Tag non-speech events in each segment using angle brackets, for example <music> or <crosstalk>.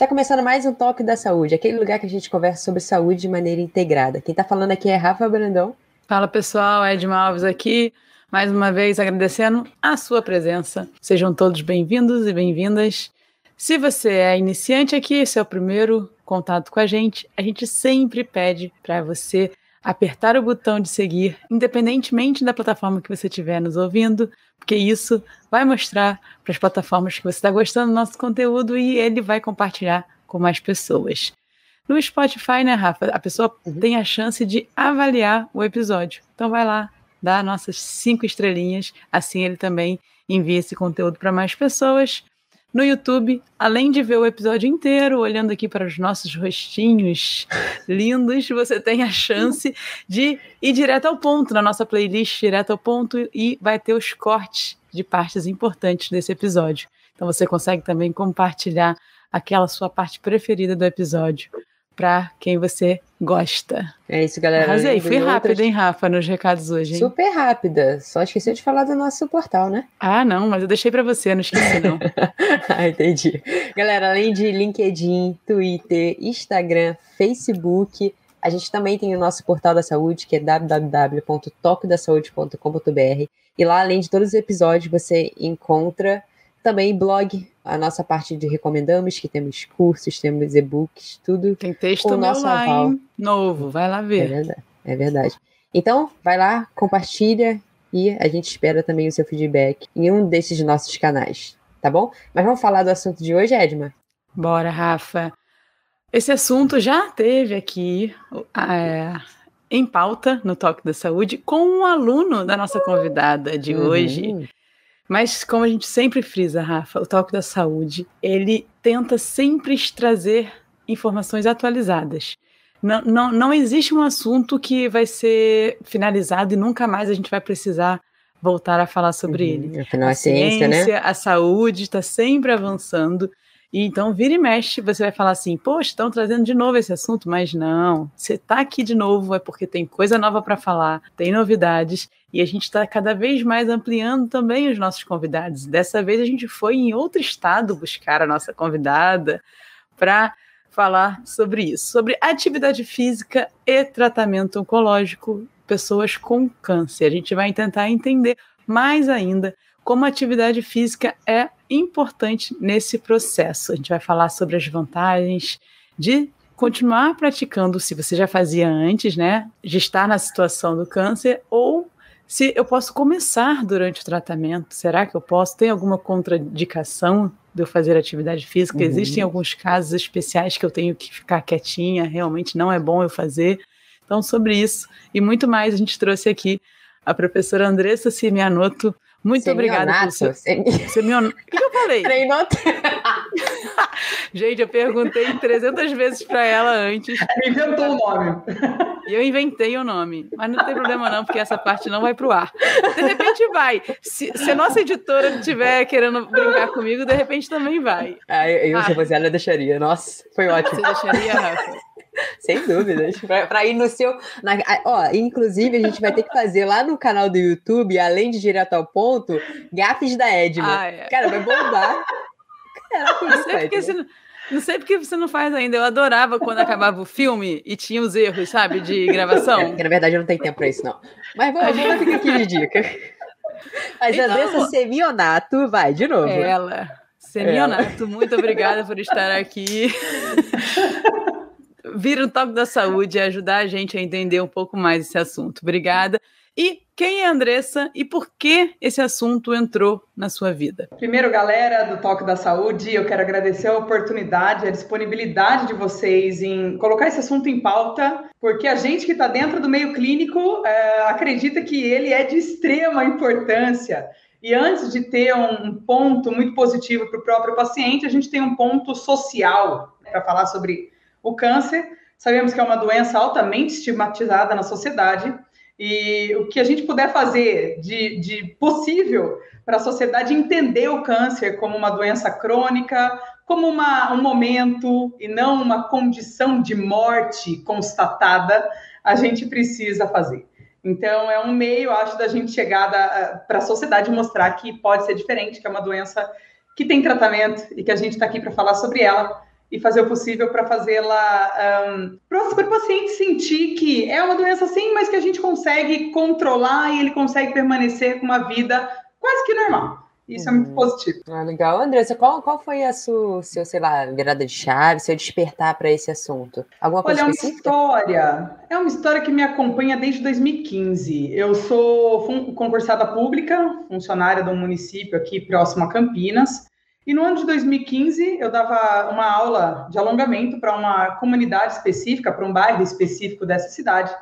Está começando mais um Toque da Saúde, aquele lugar que a gente conversa sobre saúde de maneira integrada. Quem está falando aqui é Rafa Brandão. Fala pessoal, Edma Alves aqui. Mais uma vez agradecendo a sua presença. Sejam todos bem-vindos e bem-vindas. Se você é iniciante aqui, esse é o primeiro contato com a gente, a gente sempre pede para você apertar o botão de seguir, independentemente da plataforma que você estiver nos ouvindo, porque isso vai mostrar para as plataformas que você está gostando do nosso conteúdo e ele vai compartilhar com mais pessoas. No Spotify, né, Rafa, a pessoa uhum. tem a chance de avaliar o episódio. Então vai lá, dá nossas cinco estrelinhas, assim ele também envia esse conteúdo para mais pessoas no YouTube, além de ver o episódio inteiro, olhando aqui para os nossos rostinhos <laughs> lindos, você tem a chance de ir direto ao ponto na nossa playlist, direto ao ponto, e vai ter os cortes de partes importantes desse episódio. Então você consegue também compartilhar aquela sua parte preferida do episódio para quem você gosta. É isso, galera. Arrasei, fui rápida, outras... hein, Rafa, nos recados hoje, hein? Super rápida. Só esqueci de falar do nosso portal, né? Ah, não, mas eu deixei para você, não esqueci, não. <laughs> ah, entendi. Galera, além de LinkedIn, Twitter, Instagram, Facebook, a gente também tem o nosso portal da saúde, que é www.toquedasaude.com.br. E lá, além de todos os episódios, você encontra também blog, a nossa parte de recomendamos, que temos cursos, temos e-books, tudo. Tem texto com nosso lá, aval. novo, vai lá ver. É verdade, é verdade. Então, vai lá, compartilha e a gente espera também o seu feedback em um desses nossos canais, tá bom? Mas vamos falar do assunto de hoje, Edma? Bora, Rafa. Esse assunto já teve aqui é, em pauta no Toque da Saúde com um aluno da nossa convidada de uhum. hoje. Mas como a gente sempre frisa, Rafa, o Toque da Saúde, ele tenta sempre trazer informações atualizadas. Não, não, não existe um assunto que vai ser finalizado e nunca mais a gente vai precisar voltar a falar sobre uhum, ele. Afinal, a, a ciência, né? ciência, né? a saúde está sempre avançando e então, vira e mexe, você vai falar assim: poxa, estão trazendo de novo esse assunto, mas não, você está aqui de novo é porque tem coisa nova para falar, tem novidades, e a gente está cada vez mais ampliando também os nossos convidados. Dessa vez a gente foi em outro estado buscar a nossa convidada para falar sobre isso, sobre atividade física e tratamento oncológico, pessoas com câncer. A gente vai tentar entender mais ainda como a atividade física é importante nesse processo. A gente vai falar sobre as vantagens de continuar praticando, se você já fazia antes, né, de estar na situação do câncer, ou se eu posso começar durante o tratamento. Será que eu posso? Tem alguma contraindicação de eu fazer atividade física? Uhum. Existem alguns casos especiais que eu tenho que ficar quietinha, realmente não é bom eu fazer. Então, sobre isso e muito mais, a gente trouxe aqui a professora Andressa Simianotto, muito obrigada por. Semion... <laughs> O que eu falei? Treinoto. <laughs> Gente, eu perguntei 300 vezes para ela antes. Inventou o nome. E eu inventei o nome. Mas não tem problema não, porque essa parte não vai pro ar. De repente vai. Se, se a nossa editora estiver querendo brincar comigo, de repente também vai. Ah, eu, ah. se fosse ela, eu deixaria. Nossa, foi ótimo. Você deixaria, Rafa? Sem dúvidas. Para ir no seu. Na, ó, inclusive, a gente vai ter que fazer lá no canal do YouTube, além de direto ao ponto, gafes da Edna. Ah, é. Cara, vai bombar. Caraca, não, sei porque você não, não sei porque você não faz ainda. Eu adorava quando acabava o filme e tinha os erros, sabe, de gravação. É, porque, na verdade, eu não tenho tempo para isso, não. Mas vamos, vamos ficar aqui de dica. Mas então, Andressa Semionato, vai, de novo. Ela. Semionato, ela. muito obrigada por estar aqui. <laughs> vir o toque da saúde e ajudar a gente a entender um pouco mais esse assunto. Obrigada. E quem é Andressa e por que esse assunto entrou na sua vida? Primeiro, galera do Toque da Saúde, eu quero agradecer a oportunidade, a disponibilidade de vocês em colocar esse assunto em pauta, porque a gente que está dentro do meio clínico é, acredita que ele é de extrema importância. E antes de ter um ponto muito positivo para o próprio paciente, a gente tem um ponto social para falar sobre o câncer, sabemos que é uma doença altamente estigmatizada na sociedade, e o que a gente puder fazer de, de possível para a sociedade entender o câncer como uma doença crônica, como uma, um momento e não uma condição de morte constatada, a gente precisa fazer. Então, é um meio, acho, da gente chegar para a sociedade mostrar que pode ser diferente, que é uma doença que tem tratamento e que a gente está aqui para falar sobre ela e fazer o possível para fazê-la um, para o paciente sentir que é uma doença sim, mas que a gente consegue controlar e ele consegue permanecer com uma vida quase que normal. Isso uhum. é muito uhum. positivo. Ah, legal. Andressa, qual, qual foi a sua, seu, sei lá, virada de chave, seu despertar para esse assunto? Alguma coisa Olha, é uma história. É uma história que me acompanha desde 2015. Eu sou concursada pública, funcionária de um município aqui próximo a Campinas. E no ano de 2015, eu dava uma aula de alongamento para uma comunidade específica, para um bairro específico dessa cidade.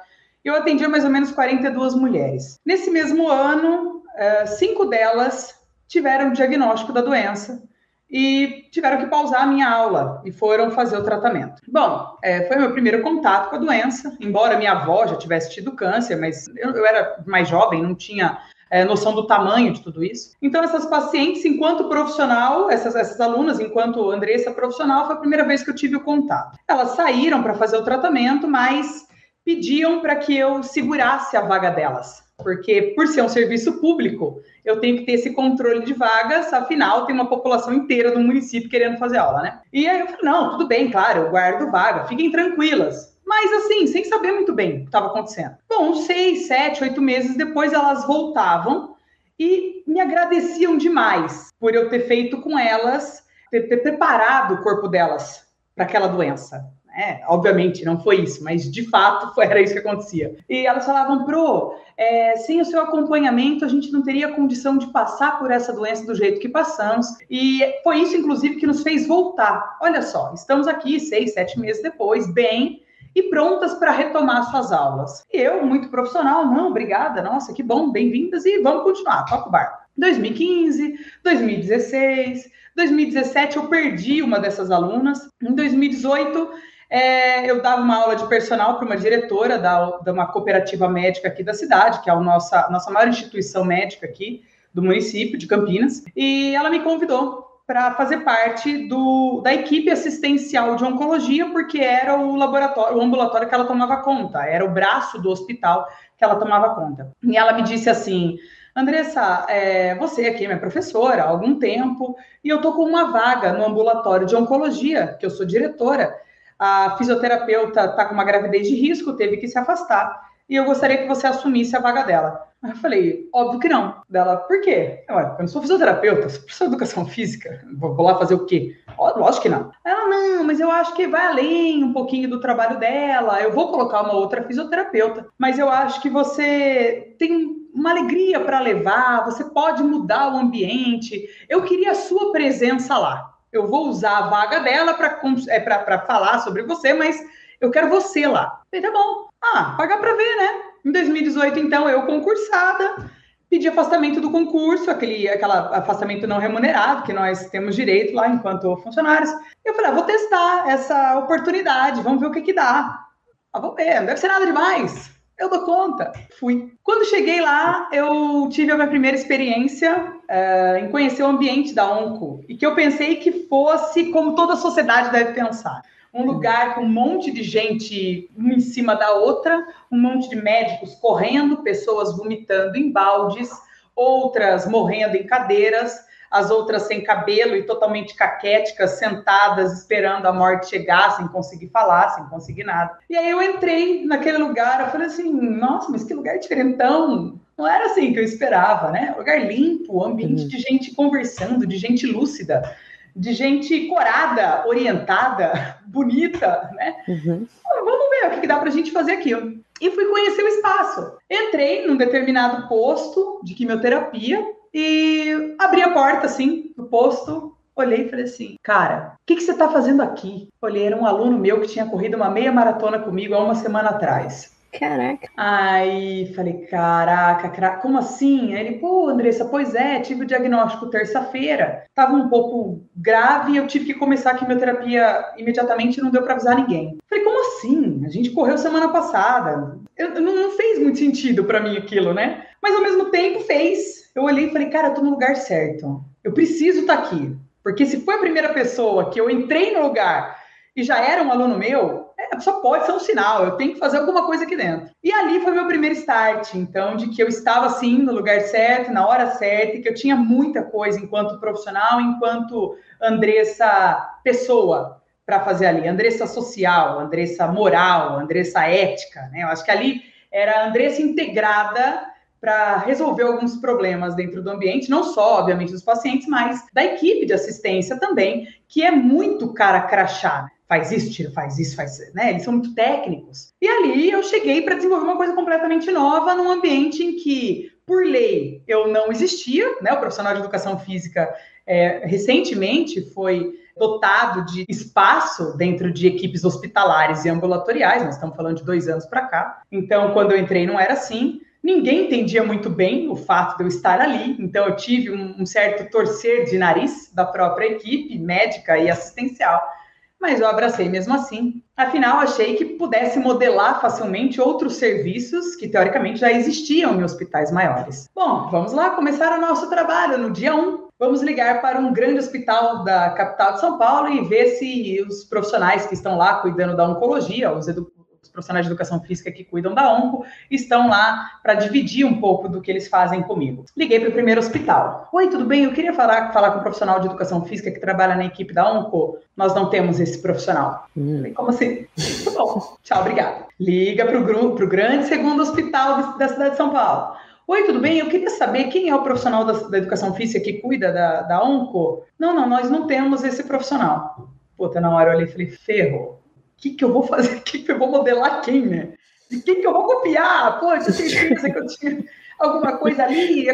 Eu atendia mais ou menos 42 mulheres. Nesse mesmo ano, eh, cinco delas tiveram diagnóstico da doença e tiveram que pausar a minha aula e foram fazer o tratamento. Bom, é, foi meu primeiro contato com a doença, embora minha avó já tivesse tido câncer, mas eu, eu era mais jovem, não tinha é, noção do tamanho de tudo isso. Então, essas pacientes, enquanto profissional, essas, essas alunas, enquanto Andressa profissional, foi a primeira vez que eu tive o contato. Elas saíram para fazer o tratamento, mas pediam para que eu segurasse a vaga delas porque por ser um serviço público, eu tenho que ter esse controle de vagas, afinal, tem uma população inteira do município querendo fazer aula, né? E aí eu falei, não, tudo bem, claro, eu guardo vaga, fiquem tranquilas. Mas assim, sem saber muito bem o que estava acontecendo. Bom, seis, sete, oito meses depois, elas voltavam e me agradeciam demais por eu ter feito com elas, ter, ter preparado o corpo delas para aquela doença. É, obviamente, não foi isso, mas de fato foi, <laughs> era isso que acontecia. E elas falavam, Pro, é, sem o seu acompanhamento, a gente não teria condição de passar por essa doença do jeito que passamos. E foi isso, inclusive, que nos fez voltar. Olha só, estamos aqui seis, sete meses depois, bem, e prontas para retomar suas aulas. E eu, muito profissional, não, obrigada, nossa, que bom, bem-vindas e vamos continuar, toca o barco. 2015, 2016, 2017 eu perdi uma dessas alunas. Em 2018 é, eu dava uma aula de personal para uma diretora da, de uma cooperativa médica aqui da cidade, que é a nossa, nossa maior instituição médica aqui do município de Campinas, e ela me convidou para fazer parte do, da equipe assistencial de oncologia, porque era o laboratório, o ambulatório que ela tomava conta, era o braço do hospital que ela tomava conta. E ela me disse assim: Andressa, é, você aqui é minha professora há algum tempo, e eu estou com uma vaga no ambulatório de oncologia, que eu sou diretora, a fisioterapeuta está com uma gravidez de risco, teve que se afastar, e eu gostaria que você assumisse a vaga dela. Aí eu falei, óbvio que não. Dela, por quê? Eu, eu não sou fisioterapeuta, sou professor de educação física. Vou, lá fazer o quê? Lógico que não. Ela, não, mas eu acho que vai além um pouquinho do trabalho dela. Eu vou colocar uma outra fisioterapeuta. Mas eu acho que você tem uma alegria para levar, você pode mudar o ambiente. Eu queria a sua presença lá eu vou usar a vaga dela para é, falar sobre você, mas eu quero você lá. Falei, tá bom. Ah, pagar para ver, né? Em 2018, então, eu concursada, pedi afastamento do concurso, aquele aquela afastamento não remunerado que nós temos direito lá enquanto funcionários. Eu falei, ah, vou testar essa oportunidade, vamos ver o que que dá. Ah, vou ver, não deve ser nada demais. Eu dou conta. Fui. Quando cheguei lá, eu tive a minha primeira experiência uh, em conhecer o ambiente da Onco e que eu pensei que fosse como toda a sociedade deve pensar. Um lugar com um monte de gente uma em cima da outra, um monte de médicos correndo, pessoas vomitando em baldes, outras morrendo em cadeiras, as outras sem cabelo e totalmente caquéticas, sentadas, esperando a morte chegar, sem conseguir falar, sem conseguir nada. E aí eu entrei naquele lugar, eu falei assim, nossa, mas que lugar diferentão. Não era assim que eu esperava, né? lugar limpo, ambiente uhum. de gente conversando, de gente lúcida, de gente corada, orientada, <laughs> bonita, né? Uhum. Vamos ver o que, que dá pra gente fazer aqui. E fui conhecer o espaço. Entrei num determinado posto de quimioterapia, e abri a porta, assim, do posto, olhei e falei assim, cara, o que, que você está fazendo aqui? Olhei, era um aluno meu que tinha corrido uma meia maratona comigo há uma semana atrás. Caraca. Aí falei, caraca, como assim? Aí ele, pô, Andressa, pois é, tive o diagnóstico terça-feira, tava um pouco grave, eu tive que começar a quimioterapia imediatamente, não deu para avisar ninguém. Falei, como assim? A gente correu semana passada. Eu, não, não fez muito sentido para mim aquilo, né? Mas ao mesmo tempo fez. Eu olhei e falei, cara, eu tô no lugar certo. Eu preciso estar tá aqui. Porque se foi a primeira pessoa que eu entrei no lugar e já era um aluno meu, é, só pode ser um sinal, eu tenho que fazer alguma coisa aqui dentro. E ali foi meu primeiro start, então, de que eu estava assim no lugar certo, na hora certa, e que eu tinha muita coisa enquanto profissional, enquanto Andressa pessoa para fazer ali, Andressa social, Andressa moral, Andressa ética, né? Eu acho que ali era Andressa integrada para resolver alguns problemas dentro do ambiente, não só, obviamente, dos pacientes, mas da equipe de assistência também, que é muito cara crachá. Faz isso, tira, faz isso, faz, né? Eles são muito técnicos. E ali eu cheguei para desenvolver uma coisa completamente nova num ambiente em que, por lei, eu não existia, né? O profissional de educação física é, recentemente foi dotado de espaço dentro de equipes hospitalares e ambulatoriais, nós estamos falando de dois anos para cá. Então, quando eu entrei, não era assim. Ninguém entendia muito bem o fato de eu estar ali, então eu tive um, um certo torcer de nariz da própria equipe médica e assistencial, mas eu abracei mesmo assim. Afinal, achei que pudesse modelar facilmente outros serviços que teoricamente já existiam em hospitais maiores. Bom, vamos lá começar o nosso trabalho no dia 1. Vamos ligar para um grande hospital da capital de São Paulo e ver se os profissionais que estão lá cuidando da oncologia, os, os profissionais de educação física que cuidam da onco estão lá para dividir um pouco do que eles fazem comigo. Liguei para o primeiro hospital. Oi, tudo bem? Eu queria falar, falar com um profissional de educação física que trabalha na equipe da onco. Nós não temos esse profissional. Hum. Como assim? <laughs> Tá bom, tchau, obrigado. Liga para o grande segundo hospital da cidade de São Paulo. Oi, tudo bem? Eu queria saber quem é o profissional da, da educação física que cuida da, da onco. Não, não, nós não temos esse profissional. Puta, na hora eu olhei e falei, ferro que, que eu vou fazer? O <laughs> que, que eu vou modelar quem, né? De quem que eu vou copiar? Pô, eu tinha certeza que eu tinha alguma coisa ali,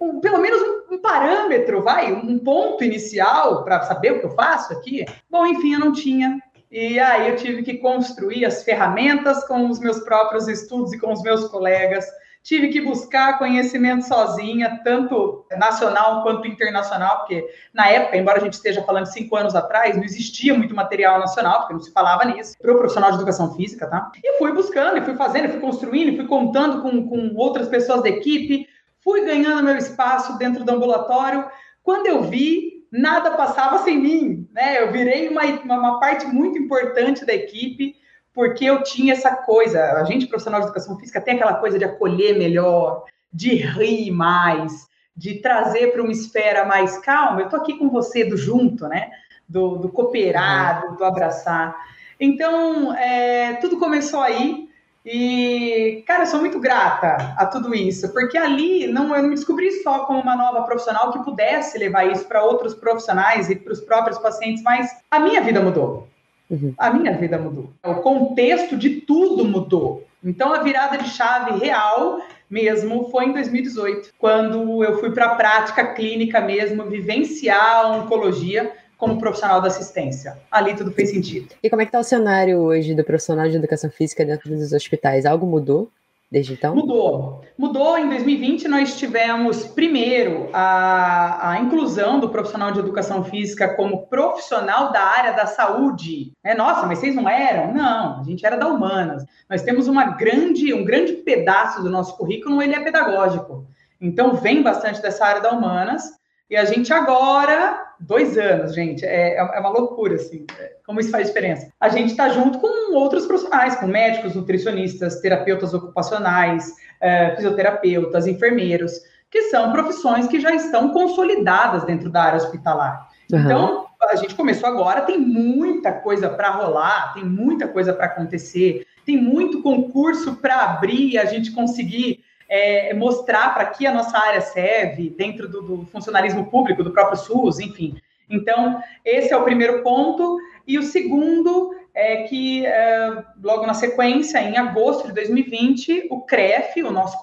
um, pelo menos um, um, parâmetro, vai, um ponto inicial para saber o que eu faço aqui. Bom, enfim, eu não tinha. E aí eu tive que construir as ferramentas com os meus próprios estudos e com os meus colegas tive que buscar conhecimento sozinha, tanto nacional quanto internacional, porque na época, embora a gente esteja falando cinco anos atrás, não existia muito material nacional, porque não se falava nisso, para o profissional de educação física, tá? E fui buscando, e fui fazendo, fui construindo, fui contando com, com outras pessoas da equipe, fui ganhando meu espaço dentro do ambulatório. Quando eu vi, nada passava sem mim, né? Eu virei uma, uma parte muito importante da equipe, porque eu tinha essa coisa, a gente profissional de educação física tem aquela coisa de acolher melhor, de rir mais, de trazer para uma esfera mais calma. Eu estou aqui com você do junto, né? Do, do cooperar, do, do abraçar. Então, é, tudo começou aí. E, cara, eu sou muito grata a tudo isso, porque ali não, eu não me descobri só como uma nova profissional que pudesse levar isso para outros profissionais e para os próprios pacientes, mas a minha vida mudou. Uhum. A minha vida mudou. O contexto de tudo mudou. Então, a virada de chave real mesmo foi em 2018, quando eu fui para a prática clínica mesmo, vivenciar a oncologia como profissional da assistência. Ali tudo fez sentido. E como é que está o cenário hoje do profissional de educação física dentro dos hospitais? Algo mudou? Desde então? Mudou. Mudou. Em 2020, nós tivemos, primeiro, a, a inclusão do profissional de educação física como profissional da área da saúde. É, nossa, mas vocês não eram? Não, a gente era da humanas. Nós temos uma grande, um grande pedaço do nosso currículo, ele é pedagógico. Então, vem bastante dessa área da humanas. E a gente agora, dois anos, gente, é, é uma loucura, assim, é, como isso faz diferença. A gente está junto com outros profissionais, com médicos, nutricionistas, terapeutas ocupacionais, é, fisioterapeutas, enfermeiros, que são profissões que já estão consolidadas dentro da área hospitalar. Uhum. Então, a gente começou agora, tem muita coisa para rolar, tem muita coisa para acontecer, tem muito concurso para abrir, a gente conseguir é, mostrar para que a nossa área serve dentro do, do, funcionalismo público, do próprio SUS, enfim. Então, esse é o primeiro ponto. E o segundo é que, é, logo na sequência, em agosto de 2020, o CREF, o nosso,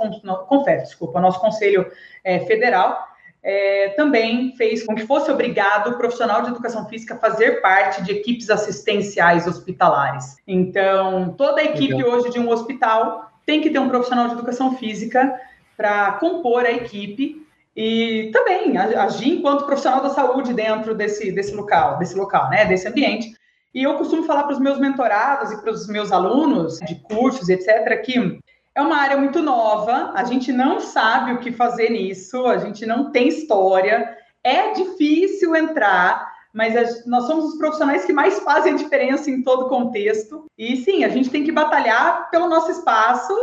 CONFEF, desculpa, o nosso Conselho é, Federal, é, também fez com que fosse obrigado o profissional de educação física a fazer parte de equipes assistenciais hospitalares. Então, toda a equipe Legal. hoje de um hospital tem que ter um profissional de educação física para compor a equipe e também agir enquanto profissional da saúde dentro desse, desse local, desse local, né, desse ambiente. E eu costumo falar para os meus mentorados e para os meus alunos de cursos, etc., que é uma área muito nova, a gente não sabe o que fazer nisso, a gente não tem história, é difícil entrar, mas nós somos os profissionais que mais fazem a diferença em todo contexto. E sim, a gente tem que batalhar pelo nosso espaço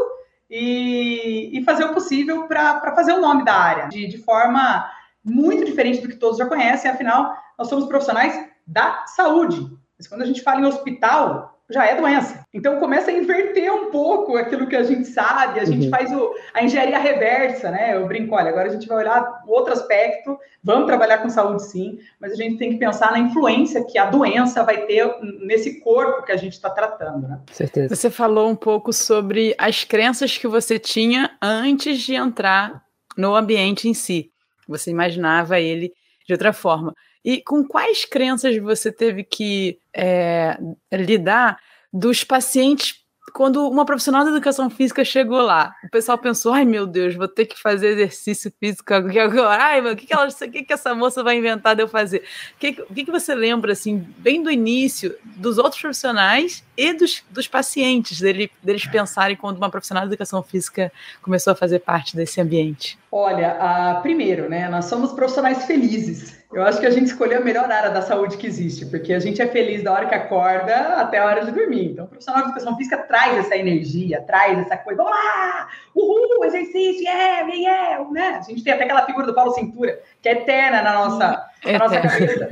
e, e fazer o possível para fazer o nome da área, de, de forma muito diferente do que todos já conhecem, afinal, nós somos profissionais da saúde. Mas quando a gente fala em hospital, já é doença. Então começa a inverter um pouco aquilo que a gente sabe, a gente uhum. faz o, a engenharia reversa, né? Eu brinco, olha, agora a gente vai olhar outro aspecto, vamos trabalhar com saúde sim, mas a gente tem que pensar na influência que a doença vai ter nesse corpo que a gente está tratando, né? Certeza. Você falou um pouco sobre as crenças que você tinha antes de entrar no ambiente em si. Você imaginava ele de outra forma. E com quais crenças você teve que é, lidar dos pacientes quando uma profissional da educação física chegou lá, o pessoal pensou: ai meu Deus, vou ter que fazer exercício físico agora. <laughs> Ai, o que, que, ela, que, que essa moça vai inventar de eu fazer? O que, que, que você lembra, assim, bem do início, dos outros profissionais e dos, dos pacientes, dele, deles pensarem quando uma profissional de educação física começou a fazer parte desse ambiente? Olha, a, primeiro, né, nós somos profissionais felizes. Eu acho que a gente escolheu a melhor área da saúde que existe, porque a gente é feliz da hora que acorda até a hora de dormir. Então, o profissional de educação física traz essa energia, traz essa coisa, vamos lá, uhul, exercício, yeah, yeah, yeah, né? A gente tem até aquela figura do Paulo Cintura, que é eterna na nossa, na nossa cabeça.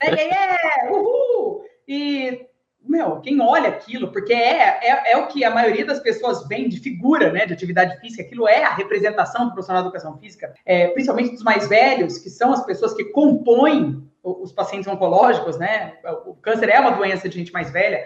É, yeah, yeah, uhul! E meu, quem olha aquilo, porque é, é, é, o que a maioria das pessoas vem de figura, né, de atividade física, aquilo é a representação do profissional de educação física, é, principalmente dos mais velhos, que são as pessoas que compõem os pacientes oncológicos, né, o câncer é uma doença de gente mais velha,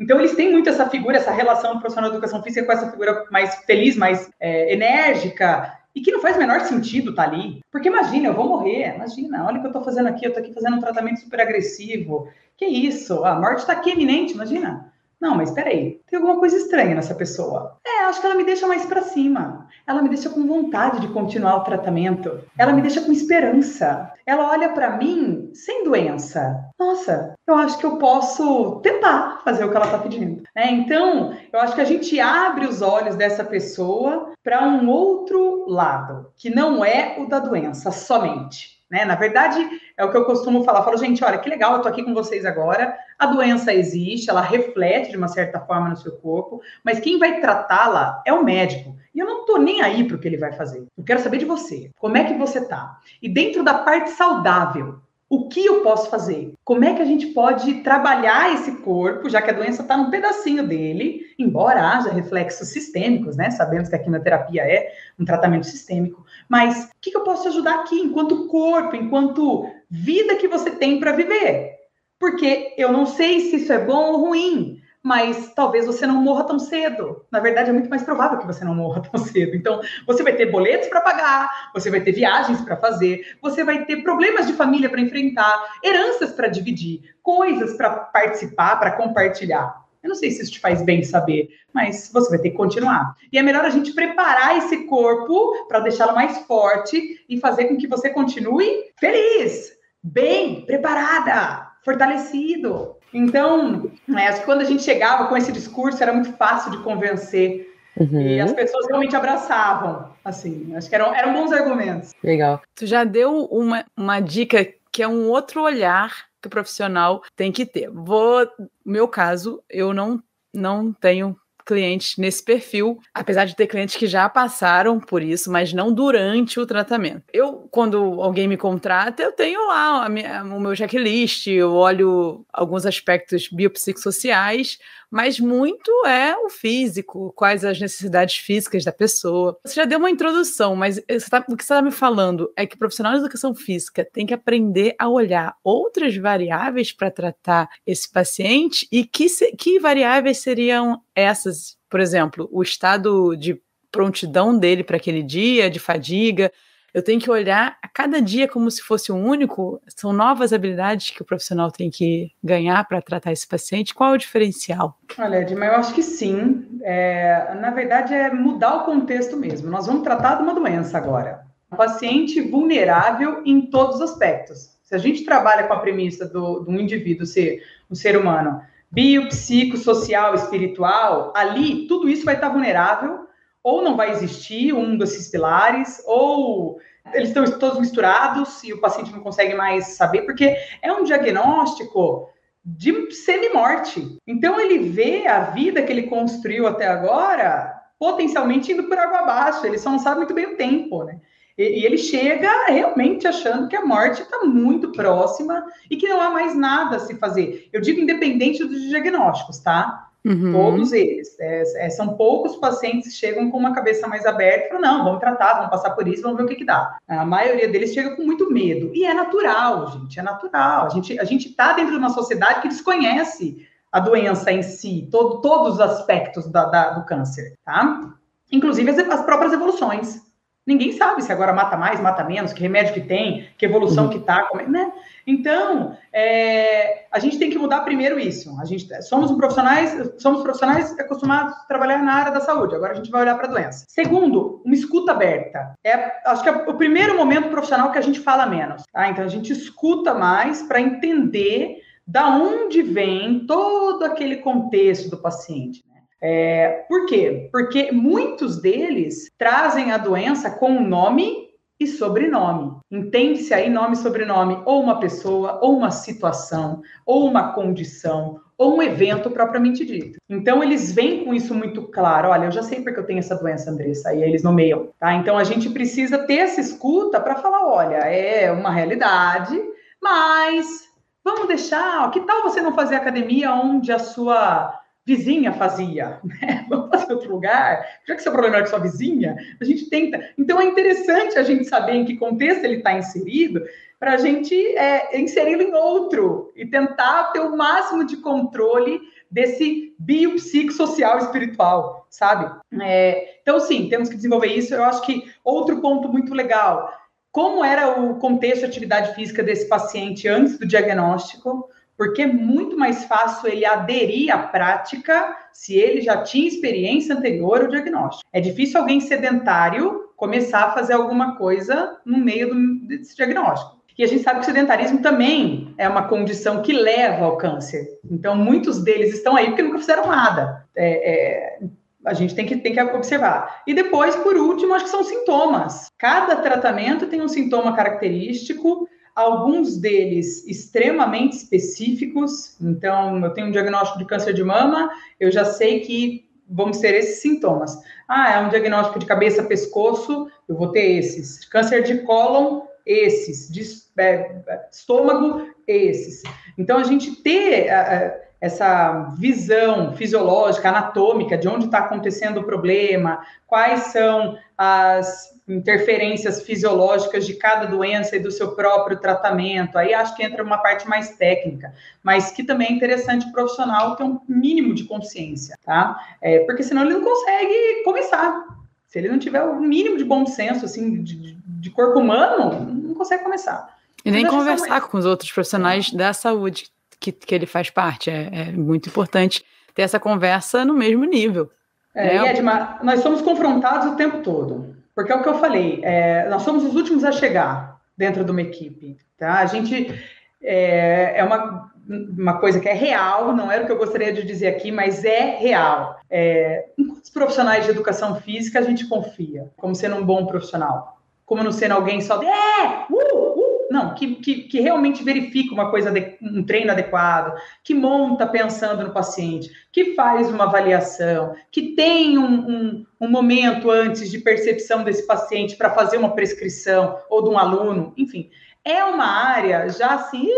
então, eles têm muito essa figura, essa relação do profissional de educação física com essa figura mais feliz, mais é, enérgica, e que não faz o menor sentido estar tá ali. Porque imagina, eu vou morrer, imagina, olha o que eu estou fazendo aqui, eu estou aqui fazendo um tratamento super agressivo. Que isso? A morte está aqui iminente, imagina. Não, mas peraí, tem alguma coisa estranha nessa pessoa. É, acho que ela me deixa mais para cima. Ela me deixa com vontade de continuar o tratamento. Ela me deixa com esperança. Ela olha para mim sem doença. Nossa, eu acho que eu posso tentar fazer o que ela está pedindo. É, então, eu acho que a gente abre os olhos dessa pessoa para um outro lado, que não é o da doença somente. Né? Na verdade, é o que eu costumo falar. Eu falo, gente, olha, que legal, eu tô aqui com vocês agora. A doença existe, ela reflete de uma certa forma no seu corpo, mas quem vai tratá-la é o médico. E eu não tô nem aí para o que ele vai fazer. Eu quero saber de você. Como é que você tá? E dentro da parte saudável, o que eu posso fazer? Como é que a gente pode trabalhar esse corpo, já que a doença está num pedacinho dele, embora haja reflexos sistêmicos, né? Sabemos que a quimioterapia é um tratamento sistêmico. Mas o que, que eu posso ajudar aqui, enquanto corpo, enquanto vida que você tem para viver? Porque eu não sei se isso é bom ou ruim mas talvez você não morra tão cedo. Na verdade, é muito mais provável que você não morra <laughs> tão cedo. Então, você vai ter boletos para pagar, você vai ter viagens para fazer, você vai ter problemas de família para enfrentar, heranças para dividir, coisas para participar, para compartilhar. Eu não sei se isso te faz bem saber, mas você vai ter que continuar. E é melhor a gente preparar esse corpo para deixá-lo mais forte e fazer com que você continue feliz, bem, preparada, fortalecido. Então, é, acho que quando a gente chegava com esse discurso era muito fácil de convencer. Uhum. E as pessoas realmente abraçavam, assim, acho que eram, eram bons argumentos. Legal. Tu já deu uma, uma dica que é um outro olhar que o profissional tem que ter. Vou, no meu caso, eu não, não tenho clientes nesse perfil, apesar de ter clientes que já passaram por isso, mas não durante o tratamento. Eu, quando alguém me contrata, eu tenho lá minha, o meu checklist, eu olho alguns aspectos biopsicossociais, mas muito é o físico, quais as necessidades físicas da pessoa. Você já deu uma introdução, mas tá, o que você está me falando é que o profissional de educação física tem que aprender a olhar outras variáveis para tratar esse paciente e que, que variáveis seriam essas? Por exemplo, o estado de prontidão dele para aquele dia, de fadiga, eu tenho que olhar a cada dia como se fosse um único. São novas habilidades que o profissional tem que ganhar para tratar esse paciente. Qual é o diferencial? Olha, Edma, eu acho que sim. É, na verdade, é mudar o contexto mesmo. Nós vamos tratar de uma doença agora. Um paciente vulnerável em todos os aspectos. Se a gente trabalha com a premissa do, do indivíduo ser um ser humano bio, psico, social, espiritual, ali tudo isso vai estar vulnerável ou não vai existir um desses pilares, ou eles estão todos misturados e o paciente não consegue mais saber, porque é um diagnóstico de semi-morte. Então ele vê a vida que ele construiu até agora potencialmente indo por água abaixo, ele só não sabe muito bem o tempo, né? E, e ele chega realmente achando que a morte está muito próxima e que não há mais nada a se fazer. Eu digo independente dos diagnósticos, tá? Uhum. Todos eles. É, é, são poucos pacientes que chegam com uma cabeça mais aberta e falam, não, vamos tratar, vamos passar por isso, vamos ver o que, que dá. A maioria deles chega com muito medo. E é natural, gente, é natural. A gente a está dentro de uma sociedade que desconhece a doença em si, todo, todos os aspectos da, da, do câncer, tá? Inclusive as, as próprias evoluções. Ninguém sabe se agora mata mais, mata menos, que remédio que tem, que evolução uhum. que tá, é, né? Então, é, a gente tem que mudar primeiro isso. A gente somos profissionais, somos profissionais acostumados a trabalhar na área da saúde. Agora a gente vai olhar para a doença. Segundo, uma escuta aberta. É, acho que é o primeiro momento profissional que a gente fala menos. Tá? Então a gente escuta mais para entender da onde vem todo aquele contexto do paciente. É, por quê? Porque muitos deles trazem a doença com nome e sobrenome. Entende-se aí nome e sobrenome, ou uma pessoa, ou uma situação, ou uma condição, ou um evento propriamente dito. Então, eles vêm com isso muito claro. Olha, eu já sei porque eu tenho essa doença, Andressa, aí eles nomeiam, tá? Então, a gente precisa ter essa escuta para falar: olha, é uma realidade, mas vamos deixar, que tal você não fazer academia onde a sua vizinha fazia, <laughs> né? Vamos fazer outro lugar, já que seu problema é com sua vizinha, a gente tenta. Então é interessante a gente saber em que contexto ele está inserido, para a gente é, inseri-lo em outro e tentar ter o máximo de controle desse biopsicossocial espiritual, sabe? É, então, sim, temos que desenvolver isso. Eu acho que outro ponto muito legal, como era o contexto de atividade física desse paciente antes do diagnóstico, porque é muito mais fácil ele aderir à prática se ele já tinha experiência anterior ao diagnóstico. É difícil alguém sedentário começar a fazer alguma coisa no meio desse diagnóstico. E a gente sabe que o sedentarismo também é uma condição que leva ao câncer. Então, muitos deles estão aí porque nunca fizeram nada. É, é, a gente tem que, tem que observar. E depois, por último, acho que são sintomas. Cada tratamento tem um sintoma característico alguns deles extremamente específicos. Então, eu tenho um diagnóstico de câncer de mama, eu já sei que vão ser esses sintomas. Ah, é um diagnóstico de cabeça, pescoço, eu vou ter esses. Câncer de cólon, esses. De é, estômago, esses. Então, a gente ter uh, essa visão fisiológica, anatômica, de onde está acontecendo o problema, quais são as interferências fisiológicas de cada doença e do seu próprio tratamento. Aí acho que entra uma parte mais técnica, mas que também é interessante o profissional ter um mínimo de consciência, tá? É, porque senão ele não consegue começar. Se ele não tiver o mínimo de bom senso, assim, de, de corpo humano, não consegue começar. E nem conversar com os outros profissionais da saúde que, que ele faz parte. É, é muito importante ter essa conversa no mesmo nível. É, né? Edmar, nós somos confrontados o tempo todo. Porque é o que eu falei, é, nós somos os últimos a chegar dentro de uma equipe, tá? A gente é, é uma, uma coisa que é real, não era o que eu gostaria de dizer aqui, mas é real. É, em quantos profissionais de educação física a gente confia como sendo um bom profissional? Como não sendo alguém só de, é, uh, não, que, que, que realmente verifica uma coisa, de, um treino adequado, que monta pensando no paciente, que faz uma avaliação, que tem um, um, um momento antes de percepção desse paciente para fazer uma prescrição ou de um aluno, enfim. É uma área já assim,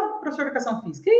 ó, professor de educação física,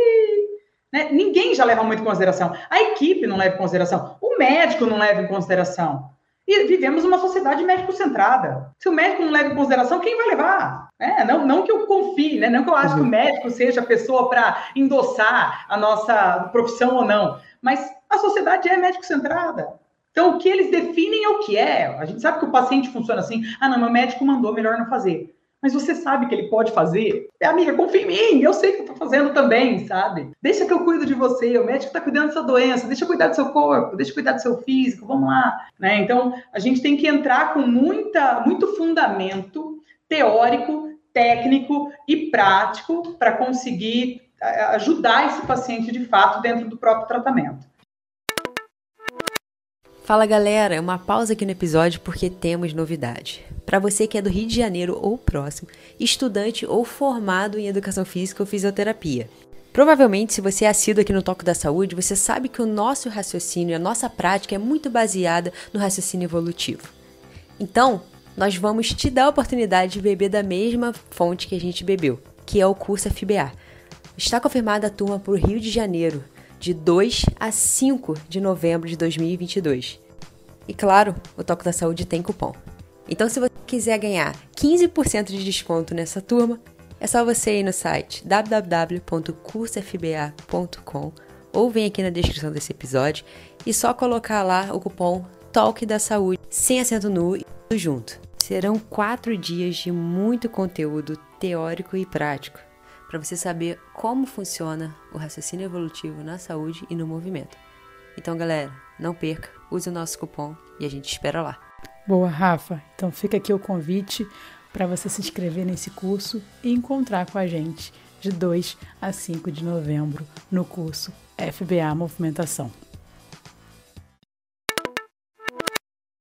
né? ninguém já leva muito em consideração. A equipe não leva em consideração, o médico não leva em consideração. E vivemos uma sociedade médico-centrada. Se o médico não leva em consideração, quem vai levar? É, não, não que eu confie, né? não que eu acho que o uhum. médico seja a pessoa para endossar a nossa profissão ou não, mas a sociedade é médico-centrada. Então, o que eles definem é o que é. A gente sabe que o paciente funciona assim. Ah, não, meu médico mandou, melhor não fazer mas você sabe que ele pode fazer. Amiga, confia em mim, eu sei que eu tô fazendo também, sabe? Deixa que eu cuido de você, o médico tá cuidando da sua doença, deixa eu cuidar do seu corpo, deixa eu cuidar do seu físico, vamos lá. Né? Então, a gente tem que entrar com muita, muito fundamento teórico, técnico e prático para conseguir ajudar esse paciente de fato dentro do próprio tratamento. Fala galera, uma pausa aqui no episódio porque temos novidade. Para você que é do Rio de Janeiro ou próximo, estudante ou formado em educação física ou fisioterapia. Provavelmente, se você é assíduo aqui no Toque da Saúde, você sabe que o nosso raciocínio, a nossa prática é muito baseada no raciocínio evolutivo. Então, nós vamos te dar a oportunidade de beber da mesma fonte que a gente bebeu, que é o curso FBA. Está confirmada a turma para o Rio de Janeiro, de 2 a 5 de novembro de 2022. E claro, o Toque da Saúde tem cupom. Então, se você quiser ganhar 15% de desconto nessa turma, é só você ir no site www.cursofba.com ou vem aqui na descrição desse episódio e só colocar lá o cupom Talk da Saúde, sem acento nu e tudo junto. Serão quatro dias de muito conteúdo teórico e prático para você saber como funciona o raciocínio evolutivo na saúde e no movimento. Então, galera, não perca, use o nosso cupom e a gente espera lá. Boa, Rafa. Então fica aqui o convite para você se inscrever nesse curso e encontrar com a gente de 2 a 5 de novembro no curso FBA Movimentação.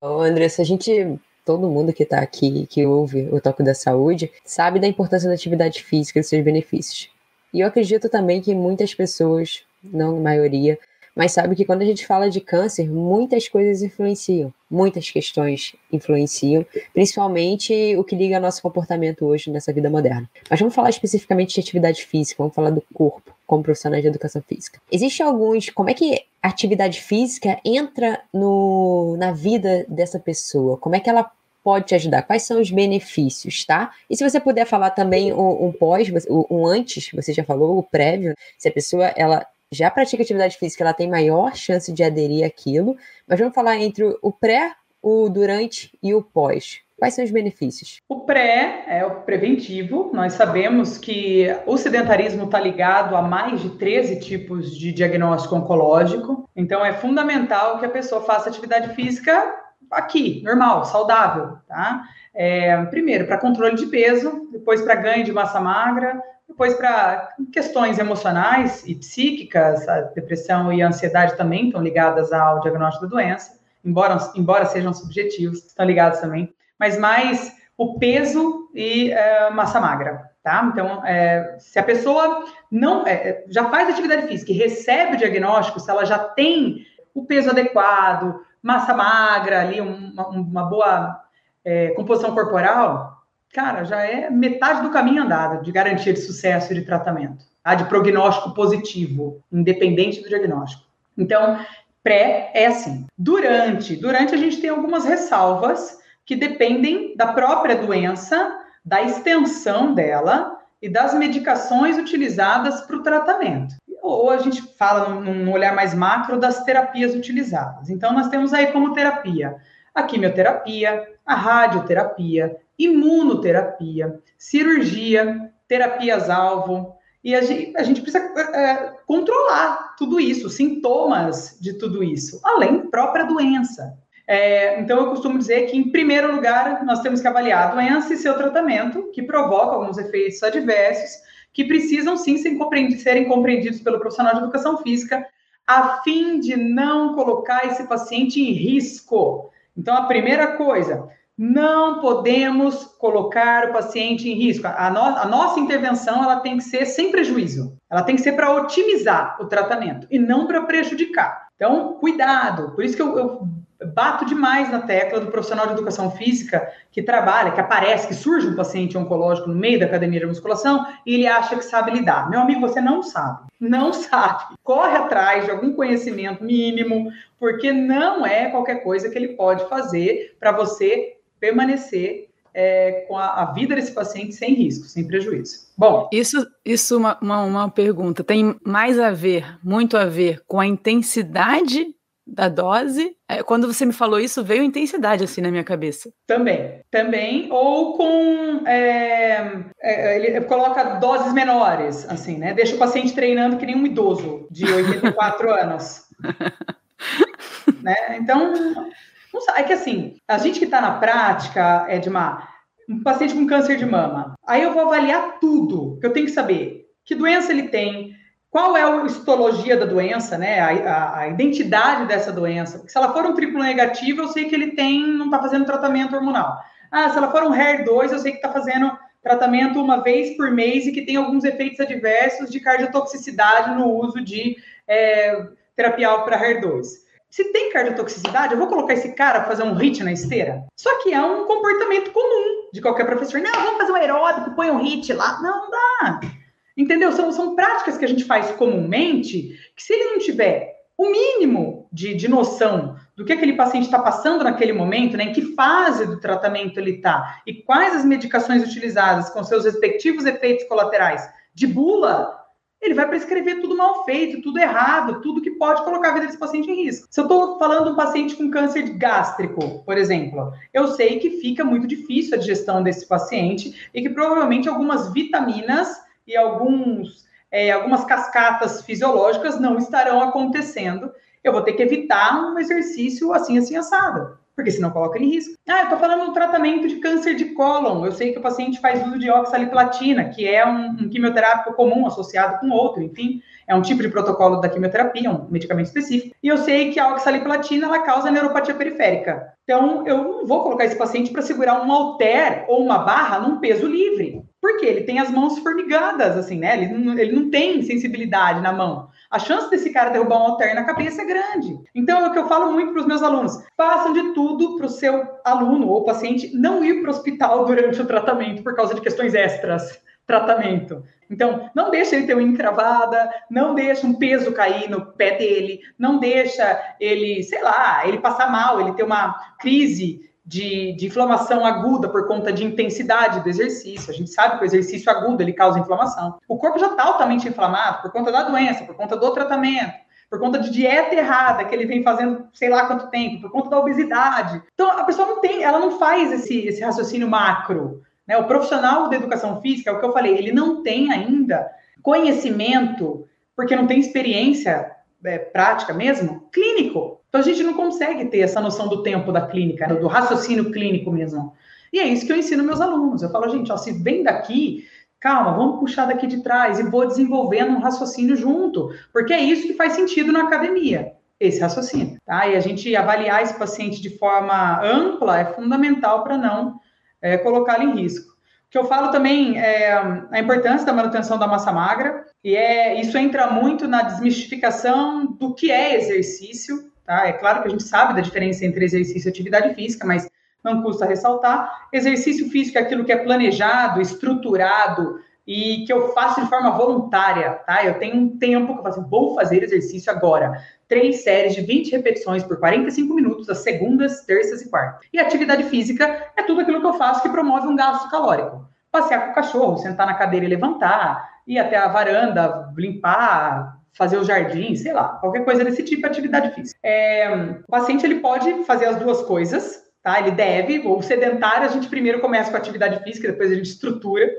Ô, Andressa, a gente todo mundo que está aqui, que ouve o Toque da Saúde, sabe da importância da atividade física e seus benefícios. E eu acredito também que muitas pessoas, não a maioria, mas sabe que quando a gente fala de câncer, muitas coisas influenciam, muitas questões influenciam, principalmente o que liga ao nosso comportamento hoje nessa vida moderna. Mas vamos falar especificamente de atividade física, vamos falar do corpo, como profissionais de educação física. Existem alguns, como é que a atividade física entra no, na vida dessa pessoa? Como é que ela pode te ajudar? Quais são os benefícios, tá? E se você puder falar também um, um pós, um antes, você já falou, o prévio, se a pessoa ela já pratica atividade física, ela tem maior chance de aderir àquilo, mas vamos falar entre o pré, o durante e o pós. Quais são os benefícios? O pré é o preventivo. Nós sabemos que o sedentarismo está ligado a mais de 13 tipos de diagnóstico oncológico. Então, é fundamental que a pessoa faça atividade física aqui, normal, saudável, tá? É, primeiro, para controle de peso, depois para ganho de massa magra, depois para questões emocionais e psíquicas, a depressão e a ansiedade também estão ligadas ao diagnóstico da doença, embora, embora sejam subjetivos, estão ligados também, mas mais o peso e é, massa magra, tá? Então, é, se a pessoa não é, já faz atividade física e recebe o diagnóstico, se ela já tem o peso adequado, massa magra ali, uma, uma boa é, composição corporal, cara, já é metade do caminho andado de garantia de sucesso de tratamento, tá? de prognóstico positivo, independente do diagnóstico. Então, pré é assim. Durante, durante a gente tem algumas ressalvas que dependem da própria doença, da extensão dela e das medicações utilizadas para o tratamento ou a gente fala num, olhar mais macro das terapias utilizadas. Então, nós temos aí como terapia a quimioterapia, a radioterapia, imunoterapia, cirurgia, terapias-alvo, e a gente, a gente precisa é, controlar tudo isso, sintomas de tudo isso, além própria doença. É, então, eu costumo dizer que, em primeiro lugar, nós temos que avaliar a doença e seu tratamento, que provoca alguns efeitos adversos, que precisam sim serem compreendidos pelo profissional de educação física, a fim de não colocar esse paciente em risco. Então, a primeira coisa, não podemos colocar o paciente em risco. A, no, a nossa intervenção ela tem que ser sem prejuízo. Ela tem que ser para otimizar o tratamento e não para prejudicar. Então, cuidado. Por isso que eu, eu bato demais na tecla do profissional de educação física que trabalha, que aparece, que surge um paciente oncológico no meio da academia de musculação e ele acha que sabe lidar. Meu amigo, você não sabe. Não sabe. Corre atrás de algum conhecimento mínimo, porque não é qualquer coisa que ele pode fazer para você permanecer é, com a, a, vida desse paciente sem risco, sem prejuízo. Bom, isso, isso uma, uma, uma pergunta tem mais a ver, muito a ver com a intensidade da dose. É, quando você me falou isso, veio intensidade assim na minha cabeça. Também, também. Ou com. É, é, ele coloca doses menores, assim, né? Deixa o paciente treinando que nem um idoso de <laughs> 84 anos. <laughs> né? Então, é que assim, a gente que está na prática, Edmar, um paciente com câncer de mama, aí eu vou avaliar tudo, que eu tenho que saber que doença ele tem, qual é a histologia da doença, né? A, a, a, identidade dessa doença. Porque se ela for um triplo negativo, eu sei que ele tem, não está fazendo tratamento hormonal. Ah, se ela for um HER2, eu sei que está fazendo tratamento uma vez por mês e que tem alguns efeitos adversos de cardiotoxicidade no uso de é, terapia para HER2. Se tem cardiotoxicidade, eu vou colocar esse cara para fazer um HIT na esteira? Só que é um comportamento comum de qualquer professor. Não, vamos fazer um aeróbico, põe um HIT lá. Não, não dá. Entendeu? São, são práticas que a gente faz comumente, que se ele não tiver o mínimo de, de noção do que aquele paciente está passando naquele momento, né, em que fase do tratamento ele está, e quais as medicações utilizadas com seus respectivos efeitos colaterais de bula, ele vai prescrever tudo mal feito, tudo errado, tudo que pode colocar a vida desse paciente em risco. Se eu estou falando de um paciente com câncer gástrico, por exemplo, eu sei que fica muito difícil a digestão desse paciente e que provavelmente algumas vitaminas e alguns, é, algumas cascatas fisiológicas não estarão acontecendo. Eu vou ter que evitar um exercício assim, assim, assado porque senão coloca em risco. Ah, eu estou falando do tratamento de câncer de cólon. Eu sei que o paciente faz uso de oxaliplatina, que é um, um quimioterápico comum associado com outro, enfim, é um tipo de protocolo da quimioterapia, um medicamento específico. E eu sei que a oxaliplatina ela causa neuropatia periférica. Então, eu não vou colocar esse paciente para segurar um halter ou uma barra num peso livre. Porque ele tem as mãos formigadas, assim, né? Ele não, ele não tem sensibilidade na mão. A chance desse cara derrubar um halter na cabeça é grande. Então, é o que eu falo muito para os meus alunos: façam de tudo para o seu aluno ou paciente não ir para o hospital <laughs> durante o tratamento por causa de questões extras tratamento. Então, não deixa ele ter uma encravada, não deixa um peso cair no pé dele, não deixa ele, sei lá, ele passar mal, ele ter uma crise de, de, inflamação aguda por conta de intensidade do exercício. A gente sabe que o exercício agudo ele causa inflamação. O corpo já está altamente inflamado por conta da doença, por conta do tratamento, por conta de dieta errada que ele vem fazendo sei lá quanto tempo, por conta da obesidade. Então a pessoa não tem, ela não faz esse, esse raciocínio macro. Né? O profissional da educação física, é o que eu falei, ele não tem ainda conhecimento, porque não tem experiência é, prática mesmo, clínico. Então a gente não consegue ter essa noção do tempo da clínica, né, do raciocínio clínico mesmo. E é isso que eu ensino meus alunos. Eu falo, gente, ó, se vem daqui, calma, vamos puxar daqui de trás e vou desenvolvendo um raciocínio junto, porque é isso que faz sentido na academia, esse raciocínio, tá? E a gente avaliar esse paciente de forma ampla é fundamental para não é, colocá-lo em risco. Que eu falo também é a importância da manutenção da massa magra, e é, isso entra muito na desmistificação do que é exercício, Tá? É claro que a gente sabe da diferença entre exercício e atividade física, mas não custa ressaltar. Exercício físico é aquilo que é planejado, estruturado e que eu faço de forma voluntária, tá? Eu tenho um tempo que eu faço, vou fazer exercício agora. Três séries de 20 repetições por 45 minutos, às segundas, terças e quartas. E atividade física é tudo aquilo que eu faço que promove um gasto calórico. Passear com o cachorro, sentar na cadeira e levantar, ir até a varanda, limpar, fazer o jardim, sei lá, qualquer coisa desse tipo, atividade física. É, o paciente ele pode fazer as duas coisas, tá? Ele deve, ou sedentário, a gente primeiro começa com atividade física, depois a gente estrutura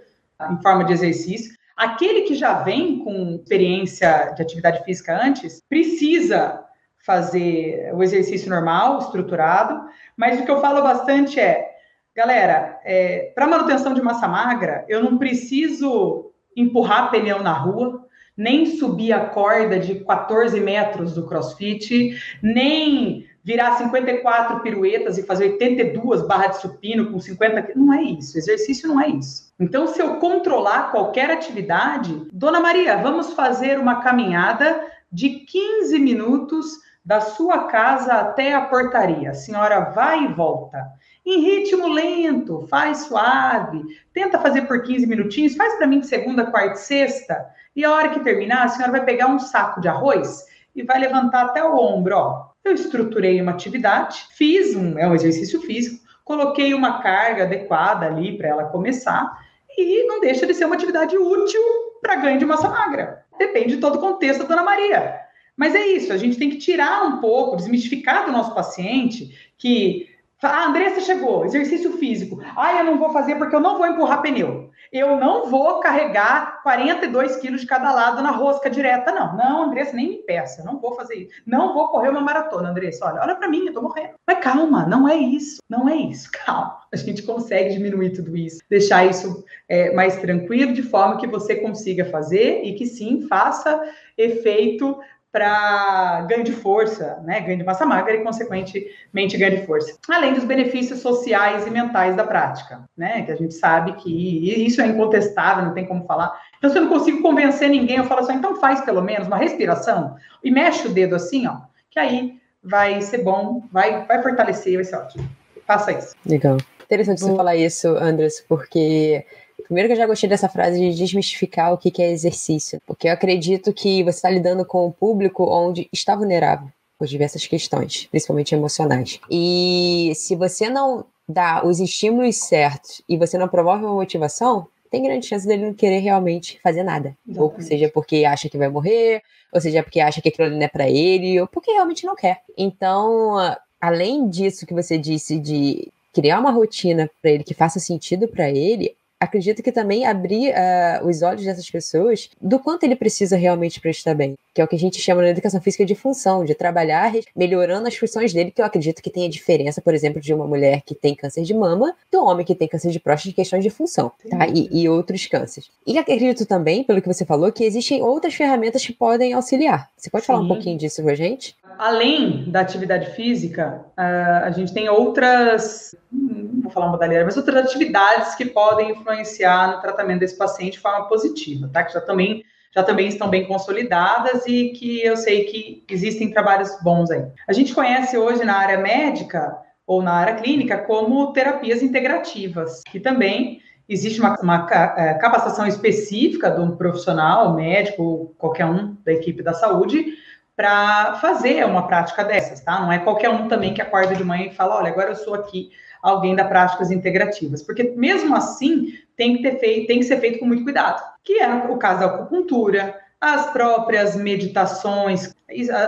em forma de exercício. Aquele que já vem com experiência de atividade física antes, precisa fazer o exercício normal, estruturado, mas o que eu falo bastante é, galera, é, para manutenção de massa magra, eu não preciso empurrar pneu na rua, nem subir a corda de 14 metros do crossfit, nem virar 54 piruetas e fazer 82 barras de supino com 50. Não é isso. Exercício não é isso. Então, se eu controlar qualquer atividade, Dona Maria, vamos fazer uma caminhada de 15 minutos da sua casa até a portaria. A senhora vai e volta. Em ritmo lento, faz suave, tenta fazer por 15 minutinhos, faz para mim de segunda, quarta e sexta. E a hora que terminar, a senhora vai pegar um saco de arroz e vai levantar até o ombro, ó. Eu estruturei uma atividade, fiz um, é um exercício físico, coloquei uma carga adequada ali para ela começar e não deixa de ser uma atividade útil para ganho de massa magra. Depende de todo o contexto da Dona Maria. Mas é isso, a gente tem que tirar um pouco, desmistificar do nosso paciente que ah, Andressa chegou, exercício físico. Ah, eu não vou fazer porque eu não vou empurrar pneu. Eu não vou carregar 42 quilos de cada lado na rosca direta, não. Não, Andressa, nem me peça, não vou fazer isso. Não vou correr uma maratona, Andressa. Olha, olha para mim, eu tô morrendo. Mas calma, não é isso, não é isso, <laughs> calma. A gente consegue diminuir tudo isso, deixar isso é, mais tranquilo, de forma que você consiga fazer e que sim faça efeito para ganho de força, né, ganho de massa magra e, consequentemente, ganho de força. Além dos benefícios sociais e mentais da prática, né, que a gente sabe que isso é incontestável, não tem como falar. Então, se eu não consigo convencer ninguém, eu falo assim, então faz pelo menos uma respiração e mexe o dedo assim, ó, que aí vai ser bom, vai, vai fortalecer, vai ser ótimo. Faça isso. Legal. Interessante você falar isso, Andres, porque Primeiro que eu já gostei dessa frase de desmistificar o que é exercício, porque eu acredito que você está lidando com um público onde está vulnerável por diversas questões, principalmente emocionais. E se você não dá os estímulos certos e você não promove uma motivação, tem grande chance dele não querer realmente fazer nada. Exatamente. Ou seja, porque acha que vai morrer, ou seja, porque acha que aquilo não é para ele, ou porque realmente não quer. Então, além disso que você disse de criar uma rotina para ele que faça sentido para ele, acredito que também abrir uh, os olhos dessas pessoas do quanto ele precisa realmente para estar bem, que é o que a gente chama na educação física de função, de trabalhar melhorando as funções dele, que eu acredito que tenha diferença, por exemplo, de uma mulher que tem câncer de mama do homem que tem câncer de próstata em questões de função, tá? E, e outros cânceres. E acredito também, pelo que você falou, que existem outras ferramentas que podem auxiliar. Você pode Sim. falar um pouquinho disso com a gente? Além da atividade física, uh, a gente tem outras, não vou falar modalidade, mas outras atividades que podem influenciar no tratamento desse paciente de forma positiva, tá? Que já também, já também estão bem consolidadas e que eu sei que existem trabalhos bons aí. A gente conhece hoje na área médica ou na área clínica como terapias integrativas, que também existe uma, uma é, capacitação específica de um profissional, médico ou qualquer um da equipe da saúde, para fazer uma prática dessas, tá? Não é qualquer um também que acorda de manhã e fala, olha, agora eu sou aqui alguém da práticas integrativas, porque mesmo assim tem que ter feito, tem que ser feito com muito cuidado, que é o caso da acupuntura, as próprias meditações,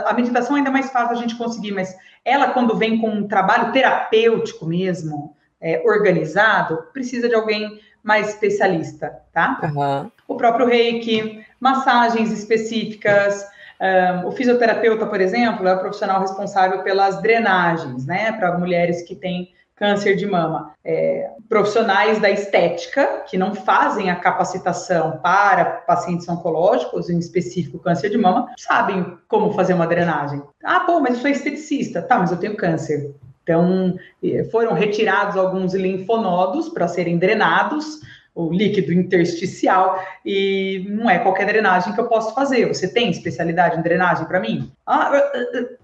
a meditação ainda é mais fácil a gente conseguir, mas ela quando vem com um trabalho terapêutico mesmo, é, organizado, precisa de alguém mais especialista, tá? Uhum. O próprio reiki, massagens específicas, um, o fisioterapeuta, por exemplo, é o profissional responsável pelas drenagens, né, para mulheres que têm câncer de mama. É, profissionais da estética, que não fazem a capacitação para pacientes oncológicos, em específico câncer de mama, sabem como fazer uma drenagem. Ah, pô, mas eu sou esteticista. Tá, mas eu tenho câncer. Então, foram retirados alguns linfonodos para serem drenados o líquido intersticial, e não é qualquer drenagem que eu posso fazer. Você tem especialidade em drenagem para mim? Ah,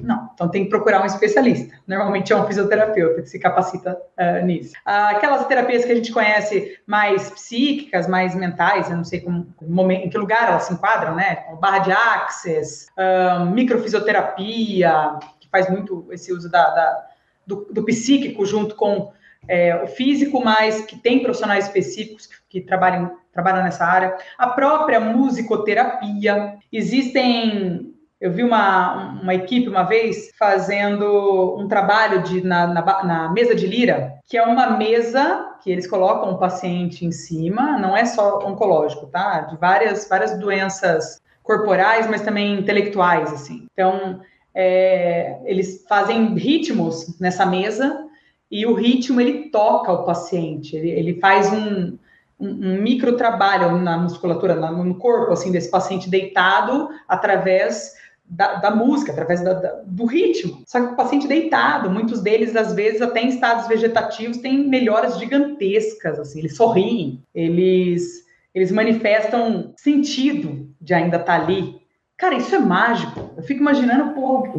não, então tem que procurar um especialista. Normalmente é um fisioterapeuta que se capacita uh, nisso. aquelas terapias que a gente conhece mais psíquicas, mais mentais, eu não sei como, em que lugar elas se enquadram, né? Barra de access, uh, microfisioterapia, que faz muito esse uso da, da do, do psíquico junto com é, o físico, mas que tem profissionais específicos que, que, trabalham, trabalham nessa área, a própria musicoterapia. Existem. Eu vi uma, uma equipe uma vez fazendo um trabalho de, na, na, na mesa de lira, que é uma mesa que eles colocam um paciente em cima, não é só oncológico, tá? De várias, várias doenças corporais, mas também intelectuais, assim. Então, é, eles fazem ritmos nessa mesa e o ritmo ele toca o paciente, ele, ele faz um, um, um, micro trabalho na musculatura, no corpo, assim, desse paciente deitado através da, da música, através da, da, do ritmo. Só que o paciente deitado, muitos deles, às vezes, até em estados vegetativos, têm melhoras gigantescas, assim, eles sorriem, eles, eles manifestam sentido de ainda estar tá ali. Cara, isso é mágico. Eu fico imaginando, porra,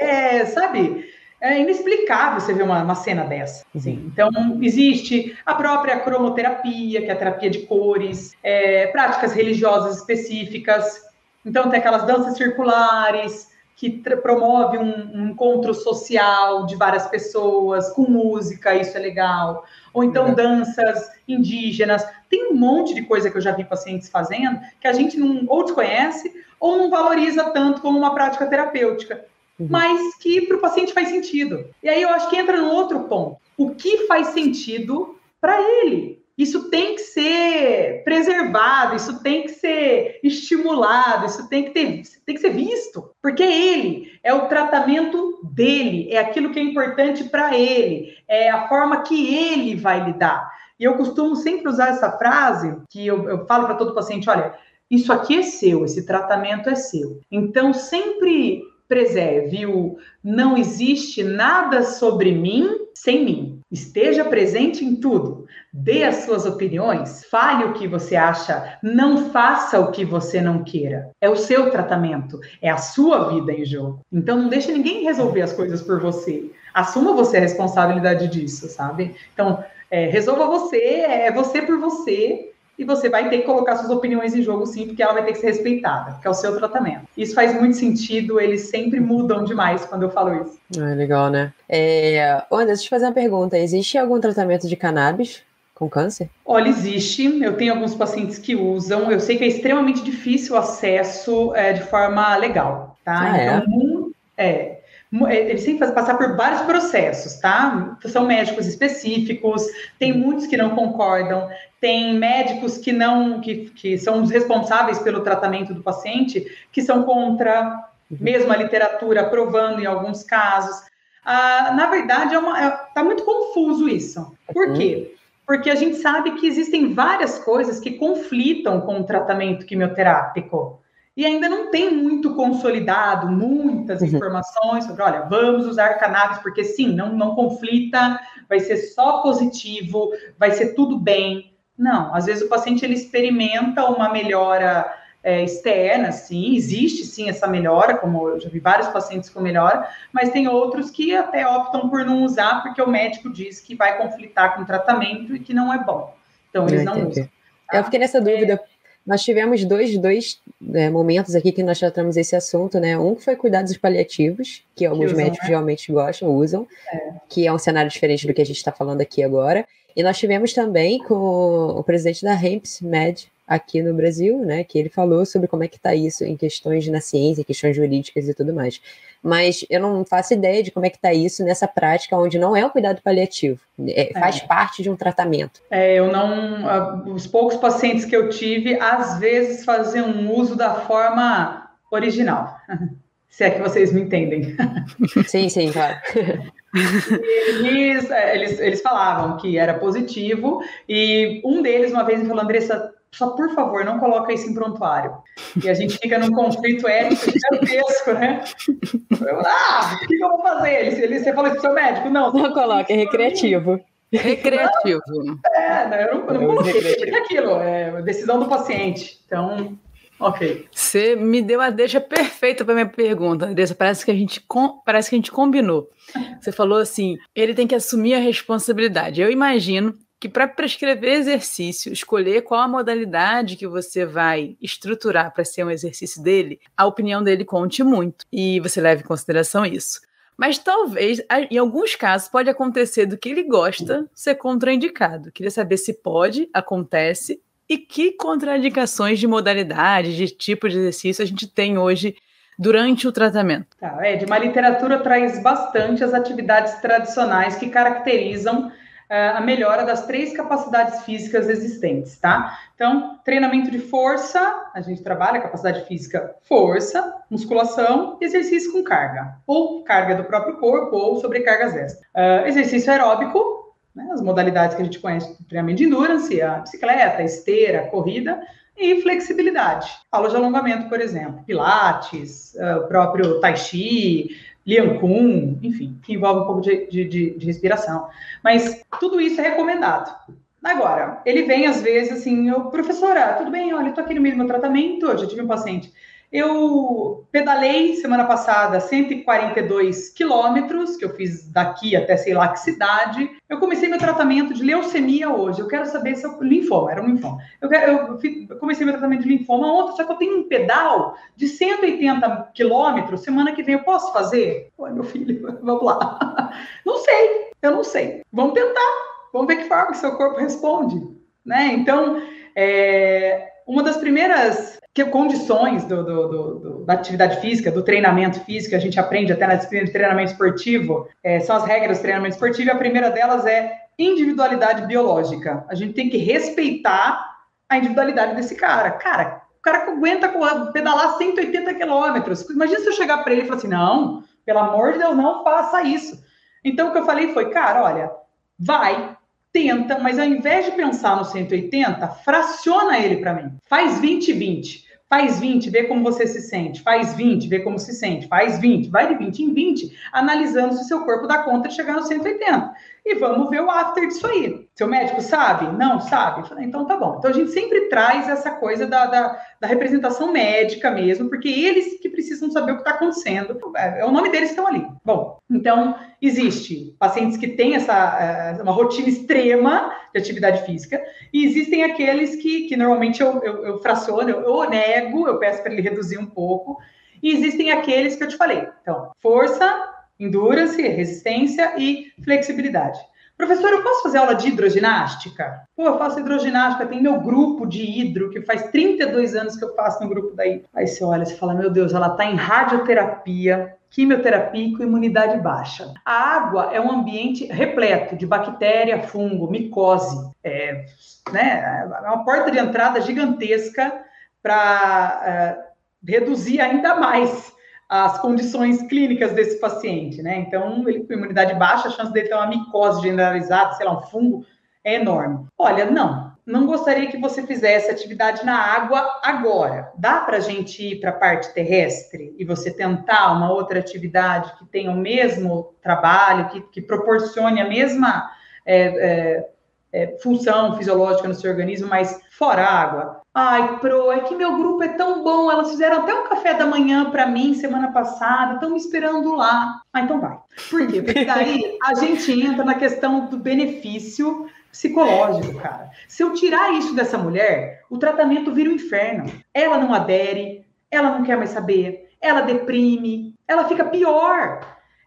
é, sabe? É inexplicável você ver uma, uma cena dessa. Assim. Então, existe a própria cromoterapia, que é a terapia de cores, é, práticas religiosas específicas. Então, tem aquelas danças circulares, que promove um, um, encontro social de várias pessoas, com música, isso é legal. Ou então uhum. danças indígenas. Tem um monte de coisa que eu já vi pacientes fazendo que a gente não ou desconhece ou não valoriza tanto como uma prática terapêutica uhum. mas que para o paciente faz sentido. E aí eu acho que entra no outro ponto. O que faz sentido para ele? Isso tem que ser preservado, isso tem que ser estimulado, isso tem que, ter, tem que ser visto, porque ele, é o tratamento dele, é aquilo que é importante para ele, é a forma que ele vai lidar. E eu costumo sempre usar essa frase, que eu, eu falo para todo paciente: olha, isso aqui é seu, esse tratamento é seu. Então, sempre preserve o não existe nada sobre mim sem mim. Esteja presente em tudo. Dê as suas opiniões, fale o que você acha, não faça o que você não queira. É o seu tratamento, é a sua vida em jogo. Então não deixe ninguém resolver as coisas por você. Assuma você a responsabilidade disso, sabe? Então, é, resolva você, é você por você, e você vai ter que colocar suas opiniões em jogo sim, porque ela vai ter que ser respeitada, que é o seu tratamento. Isso faz muito sentido, eles sempre mudam demais quando eu falo isso. É legal, né? É... Anderson, deixa eu te fazer uma pergunta. Existe algum tratamento de cannabis com câncer? Olha, existe. Eu tenho alguns pacientes que usam. Eu sei que é extremamente difícil o acesso é, de forma legal, tá? Ah, é? então, é? é. Eles têm que passar por vários processos, tá? São médicos específicos, tem muitos que não concordam, tem médicos que não, que, que são os responsáveis pelo tratamento do paciente, que são contra, uhum. mesmo a literatura aprovando em alguns casos. Ah, na verdade, é é, tá muito confuso isso. Por uhum. quê? Porque a gente sabe que existem várias coisas que conflitam com o tratamento quimioterápico e ainda não tem muito consolidado, muitas uhum. informações sobre, olha, vamos usar cannabis, porque sim, não, não conflita, vai ser só positivo, vai ser tudo bem. Não, às vezes o paciente ele experimenta uma melhora é, externa, sim, existe sim essa melhora, como eu já vi vários pacientes com melhora, mas tem outros que até optam por não usar porque o médico diz que vai conflitar com o tratamento e que não é bom. Então eles não usam. Tá? Eu fiquei nessa dúvida nós tivemos dois, dois é, momentos aqui que nós tratamos esse assunto, né? Um que foi cuidados paliativos, que alguns que usam, médicos né? realmente gostam, usam, é. que é um cenário diferente do que a gente está falando aqui agora. E nós tivemos também com o presidente da Hemps Med, aqui no Brasil, né, que ele falou sobre como é que está isso em questões na ciência, questões jurídicas e tudo mais. Mas eu não faço ideia de como é que está isso nessa prática onde não é um cuidado paliativo, é, faz é. parte de um tratamento. É, eu não, os poucos pacientes que eu tive, às vezes faziam um uso da forma original, <laughs> se é que vocês me entendem. <laughs> Sim, sim, claro. <laughs> Eles, é, eles, eles falavam que era positivo, e um deles, uma vez, me falou, Andressa, só por favor, não coloca isso em prontuário. E a gente fica num conflito ético gigantesco, né? Eu, ah, o que, eu vou fazer? Ele, ele, você falou isso pro seu médico? Não, não coloca, é recreativo. Recreativo. É, não, eu não, eu não coloquei, porque aquilo, é decisão do paciente. Então, ok. Você me deu a deixa perfeita para minha pergunta, Andressa. Parece que a gente parece que a gente combinou. Você falou assim, ele tem que assumir a responsabilidade. Eu imagino que para prescrever exercício, escolher qual a modalidade que você vai estruturar para ser um exercício dele, a opinião dele conte muito e você leve em consideração isso. Mas talvez, em alguns casos, pode acontecer do que ele gosta ser contraindicado. Queria saber se pode, acontece, e que contraindicações de modalidade, de tipo de exercício a gente tem hoje durante o tratamento. Tá, é, de uma literatura traz bastante as atividades tradicionais que caracterizam a melhora das três capacidades físicas existentes, tá? Então, treinamento de força, a gente trabalha capacidade física, força, musculação, exercício com carga, ou carga do próprio corpo, ou sobrecargas extras. Uh, exercício aeróbico, né, as modalidades que a gente conhece do treinamento de endurance, a bicicleta, a esteira, a corrida, e flexibilidade. Aula de alongamento, por exemplo, pilates, uh, o próprio tai chi, Lian Kun, enfim, que envolve um pouco de, de, de, respiração. Mas tudo isso é recomendado. Agora, ele vem às vezes assim, professora, tudo bem, olha, tô aqui no meio do meu tratamento, eu já tive um paciente eu pedalei semana passada 142 quilômetros, que eu fiz daqui até sei lá que cidade. Eu comecei meu tratamento de leucemia hoje. Eu quero saber se eu. Linfoma, era um linfoma. Eu, eu, eu comecei meu tratamento de linfoma ontem, só que eu tenho um pedal de 180 quilômetros. Semana que vem eu posso fazer? Oi, meu filho, <laughs> vamos lá. Não sei, eu não sei. Vamos tentar. Vamos ver que forma que seu corpo responde. Né? Então, é, uma das primeiras condições do, do, do, da atividade física, do treinamento físico, a gente aprende até na disciplina de treinamento esportivo, é, são as regras do treinamento esportivo, e a primeira delas é individualidade biológica. A gente tem que respeitar a individualidade desse cara. Cara, o cara que aguenta pedalar 180 quilômetros. Imagina se eu chegar para ele e falar assim: não, pelo amor de Deus, não faça isso. Então, o que eu falei foi, cara, olha, vai, tenta, mas ao invés de pensar no 180, fraciona ele para mim. Faz 20 20. Faz 20, vê como você se sente. Faz 20, vê como se sente. Faz 20, vai de 20 em 20, analisando se seu corpo dá conta de chegar no 180. E vamos ver o after disso aí. Seu médico sabe? Não sabe? Então tá bom. Então a gente sempre traz essa coisa da, da, da representação médica mesmo, porque eles que precisam saber o que está acontecendo. É, é, o nome deles que estão ali. Bom, então existe pacientes que têm essa uma rotina extrema de atividade física, e existem aqueles que, que normalmente eu, eu, eu fraciono, eu, eu nego, eu peço para ele reduzir um pouco, e existem aqueles que eu te falei. Então, força, endurance, resistência e flexibilidade. Professor, eu posso fazer aula de hidroginástica? Pô, eu faço hidroginástica, tem meu grupo de hidro, que faz 32 anos que eu faço no grupo daí. Aí você olha e fala, meu Deus, ela está em radioterapia, quimioterapia com imunidade baixa. A água é um ambiente repleto de bactéria, fungo, micose. É, né, é uma porta de entrada gigantesca para é, reduzir ainda mais as condições clínicas desse paciente, né? Então, ele com imunidade baixa, a chance dele ter uma micose generalizada, sei lá, um fungo, é enorme. Olha, não, não gostaria que você fizesse atividade na água agora. Dá para a gente ir para a parte terrestre e você tentar uma outra atividade que tenha o mesmo trabalho, que, que proporcione a mesma é, é, é, função fisiológica no seu organismo, mas fora água? Ai, Pro, é que meu grupo é tão bom, elas fizeram até um café da manhã para mim semana passada, estão me esperando lá. Ah, então vai. Por quê? Porque <laughs> daí a gente entra na questão do benefício psicológico, cara. Se eu tirar isso dessa mulher, o tratamento vira um inferno. Ela não adere, ela não quer mais saber, ela deprime, ela fica pior.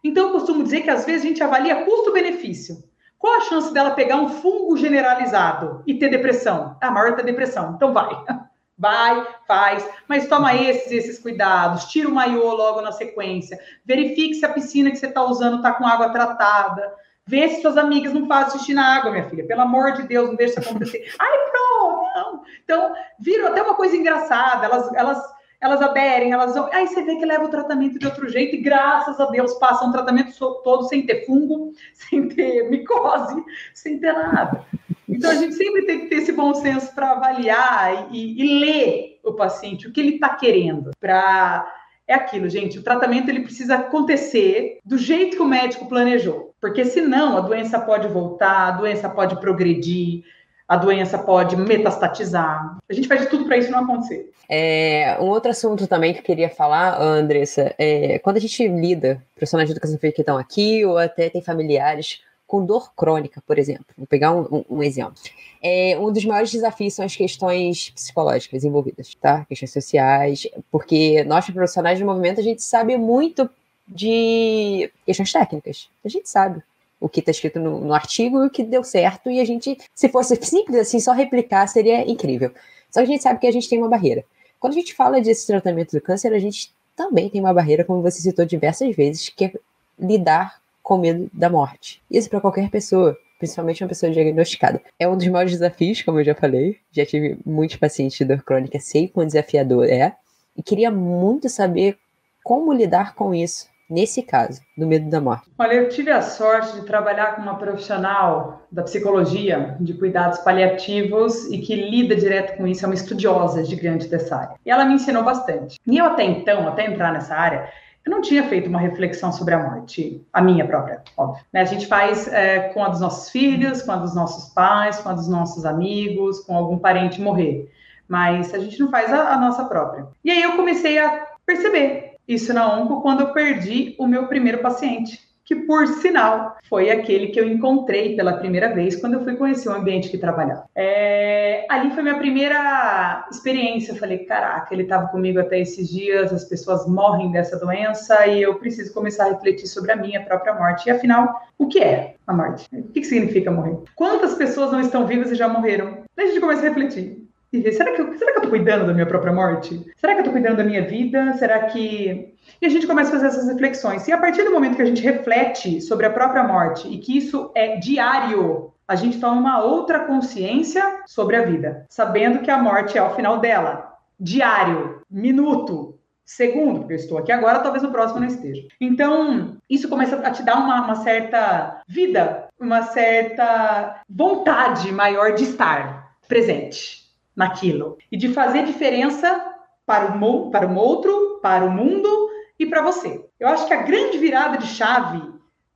Então eu costumo dizer que às vezes a gente avalia custo-benefício. Qual a chance dela pegar um fungo generalizado e ter depressão? A maior da depressão. Então vai. <laughs> Vai, faz, mas toma esses esses cuidados, tira o maiô logo na sequência, verifique se a piscina que você está usando está com água tratada, vê se suas amigas não fazem xixi na água, minha filha, pelo amor de Deus, não deixa isso acontecer. Ai, pro, não. Então, viram até uma coisa engraçada, elas, elas elas aderem, elas vão. Aí você vê que leva o tratamento de outro jeito, e graças a Deus passam o tratamento todo sem ter fungo, <laughs> sem ter micose, sem ter nada. Então a gente sempre tem que ter esse bom senso para avaliar e, e, ler o paciente, o que ele está querendo. Para é aquilo, gente. O tratamento ele precisa acontecer do jeito que o médico planejou, porque senão a doença pode voltar, a doença pode progredir, a doença pode metastatizar. A gente faz tudo para isso não acontecer. É, um outro assunto também que eu queria falar, Andressa, é quando a gente lida, profissionais de educação física que estão aqui, ou até tem familiares com dor crônica, por exemplo. Vou pegar um, um, um, exemplo. É, um dos maiores desafios são as questões psicológicas envolvidas, tá? Questões sociais, porque nós, profissionais de movimento, a gente sabe muito de questões técnicas. A gente sabe o que está escrito no, no, artigo e o que deu certo, e a gente, se fosse simples assim, só replicar seria incrível. Só que a gente sabe que a gente tem uma barreira. Quando a gente fala desse tratamento do câncer, a gente também tem uma barreira, como você citou diversas vezes, que é lidar com medo da morte. Isso para qualquer pessoa, principalmente uma pessoa diagnosticada. É um dos maiores desafios, como eu já falei. Já tive muitos pacientes de dor crônica, sei quão desafiador é. E queria muito saber como lidar com isso nesse caso, do medo da morte? Olha, eu tive a sorte de trabalhar com uma profissional da psicologia, de cuidados paliativos e que lida direto com isso, é uma estudiosa gigante dessa área. E ela me ensinou bastante. E eu até então, até entrar nessa área, eu não tinha feito uma reflexão sobre a morte, a minha própria, óbvio. Né? A gente faz é, com a dos nossos filhos, com a dos nossos pais, com a dos nossos amigos, com algum parente morrer. Mas a gente não faz a, a nossa própria. E aí eu comecei a perceber isso na ONCO quando eu perdi o meu primeiro paciente, que por sinal foi aquele que eu encontrei pela primeira vez quando eu fui conhecer o ambiente que trabalhava. É, ali foi minha primeira experiência. Eu falei, caraca, ele estava comigo até esses dias, as pessoas morrem dessa doença e eu preciso começar a refletir sobre a minha própria morte. E afinal, o que é a morte? O que significa morrer? Quantas pessoas não estão vivas e já morreram? Daí a gente a refletir será que, eu, será que eu tô cuidando da minha própria morte? Será que eu tô cuidando da minha vida? Será que. E a gente começa a fazer essas reflexões. E a partir do momento que a gente reflete sobre a própria morte e que isso é diário, a gente toma uma outra consciência sobre a vida, sabendo que a morte é ao final dela. Diário, minuto, segundo, porque eu estou aqui agora, talvez o próximo não esteja. Então, isso começa a te dar uma, uma certa vida, uma certa vontade maior de estar presente naquilo e de fazer diferença para o, para o outro, para o mundo e para você. Eu acho que a grande virada de chave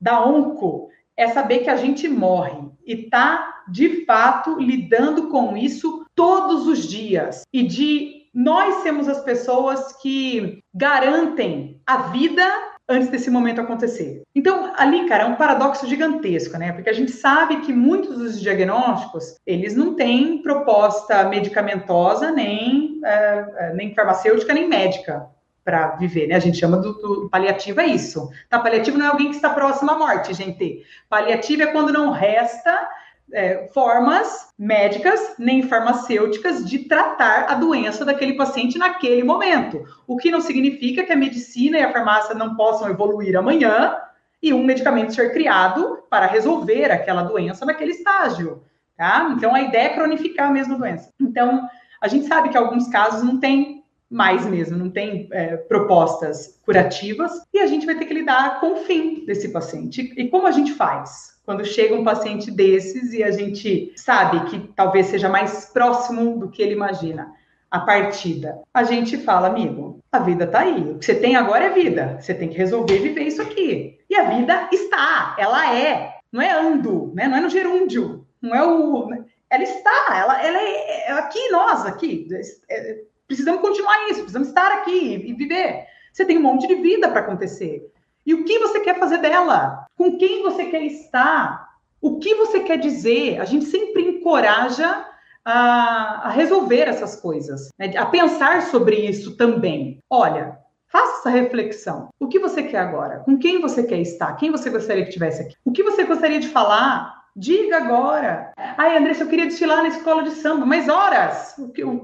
da ONCO é saber que a gente morre e tá de fato lidando com isso todos os dias e de nós sermos as pessoas que garantem a vida antes desse momento acontecer. Então, ali, cara, é um paradoxo gigantesco, né? Porque a gente sabe que muitos dos diagnósticos, eles não têm proposta medicamentosa, nem, uh, nem farmacêutica, nem médica para viver, né? A gente chama do, do, paliativo é isso. Tá? Paliativo não é alguém que está próximo à morte, gente. Paliativo é quando não resta é, formas médicas nem farmacêuticas de tratar a doença daquele paciente naquele momento. O que não significa que a medicina e a farmácia não possam evoluir amanhã e um medicamento ser criado para resolver aquela doença naquele estágio. Tá? Então a ideia é cronificar a mesma doença. Então a gente sabe que alguns casos não tem mais mesmo, não tem é, propostas curativas, e a gente vai ter que lidar com o fim desse paciente. E como a gente faz? Quando chega um paciente desses e a gente sabe que talvez seja mais próximo do que ele imagina a partida, a gente fala, amigo, a vida tá aí. O que você tem agora é vida. Você tem que resolver viver isso aqui. E a vida está, ela é. Não é ando, né? Não é no gerúndio. Não é o. Ela está, ela, ela é, é aqui, nós, aqui. É, Precisamos continuar isso, precisamos estar aqui e viver. Você tem um monte de vida para acontecer. E o que você quer fazer dela? Com quem você quer estar? O que você quer dizer? A gente sempre encoraja a, a resolver essas coisas, né? a pensar sobre isso também. Olha, Faça essa reflexão. O que você quer agora? Com quem você quer estar? Quem você gostaria que estivesse aqui? O que você gostaria de falar? Diga agora. Ai, Andressa, eu queria desfilar na escola de samba, mas horas.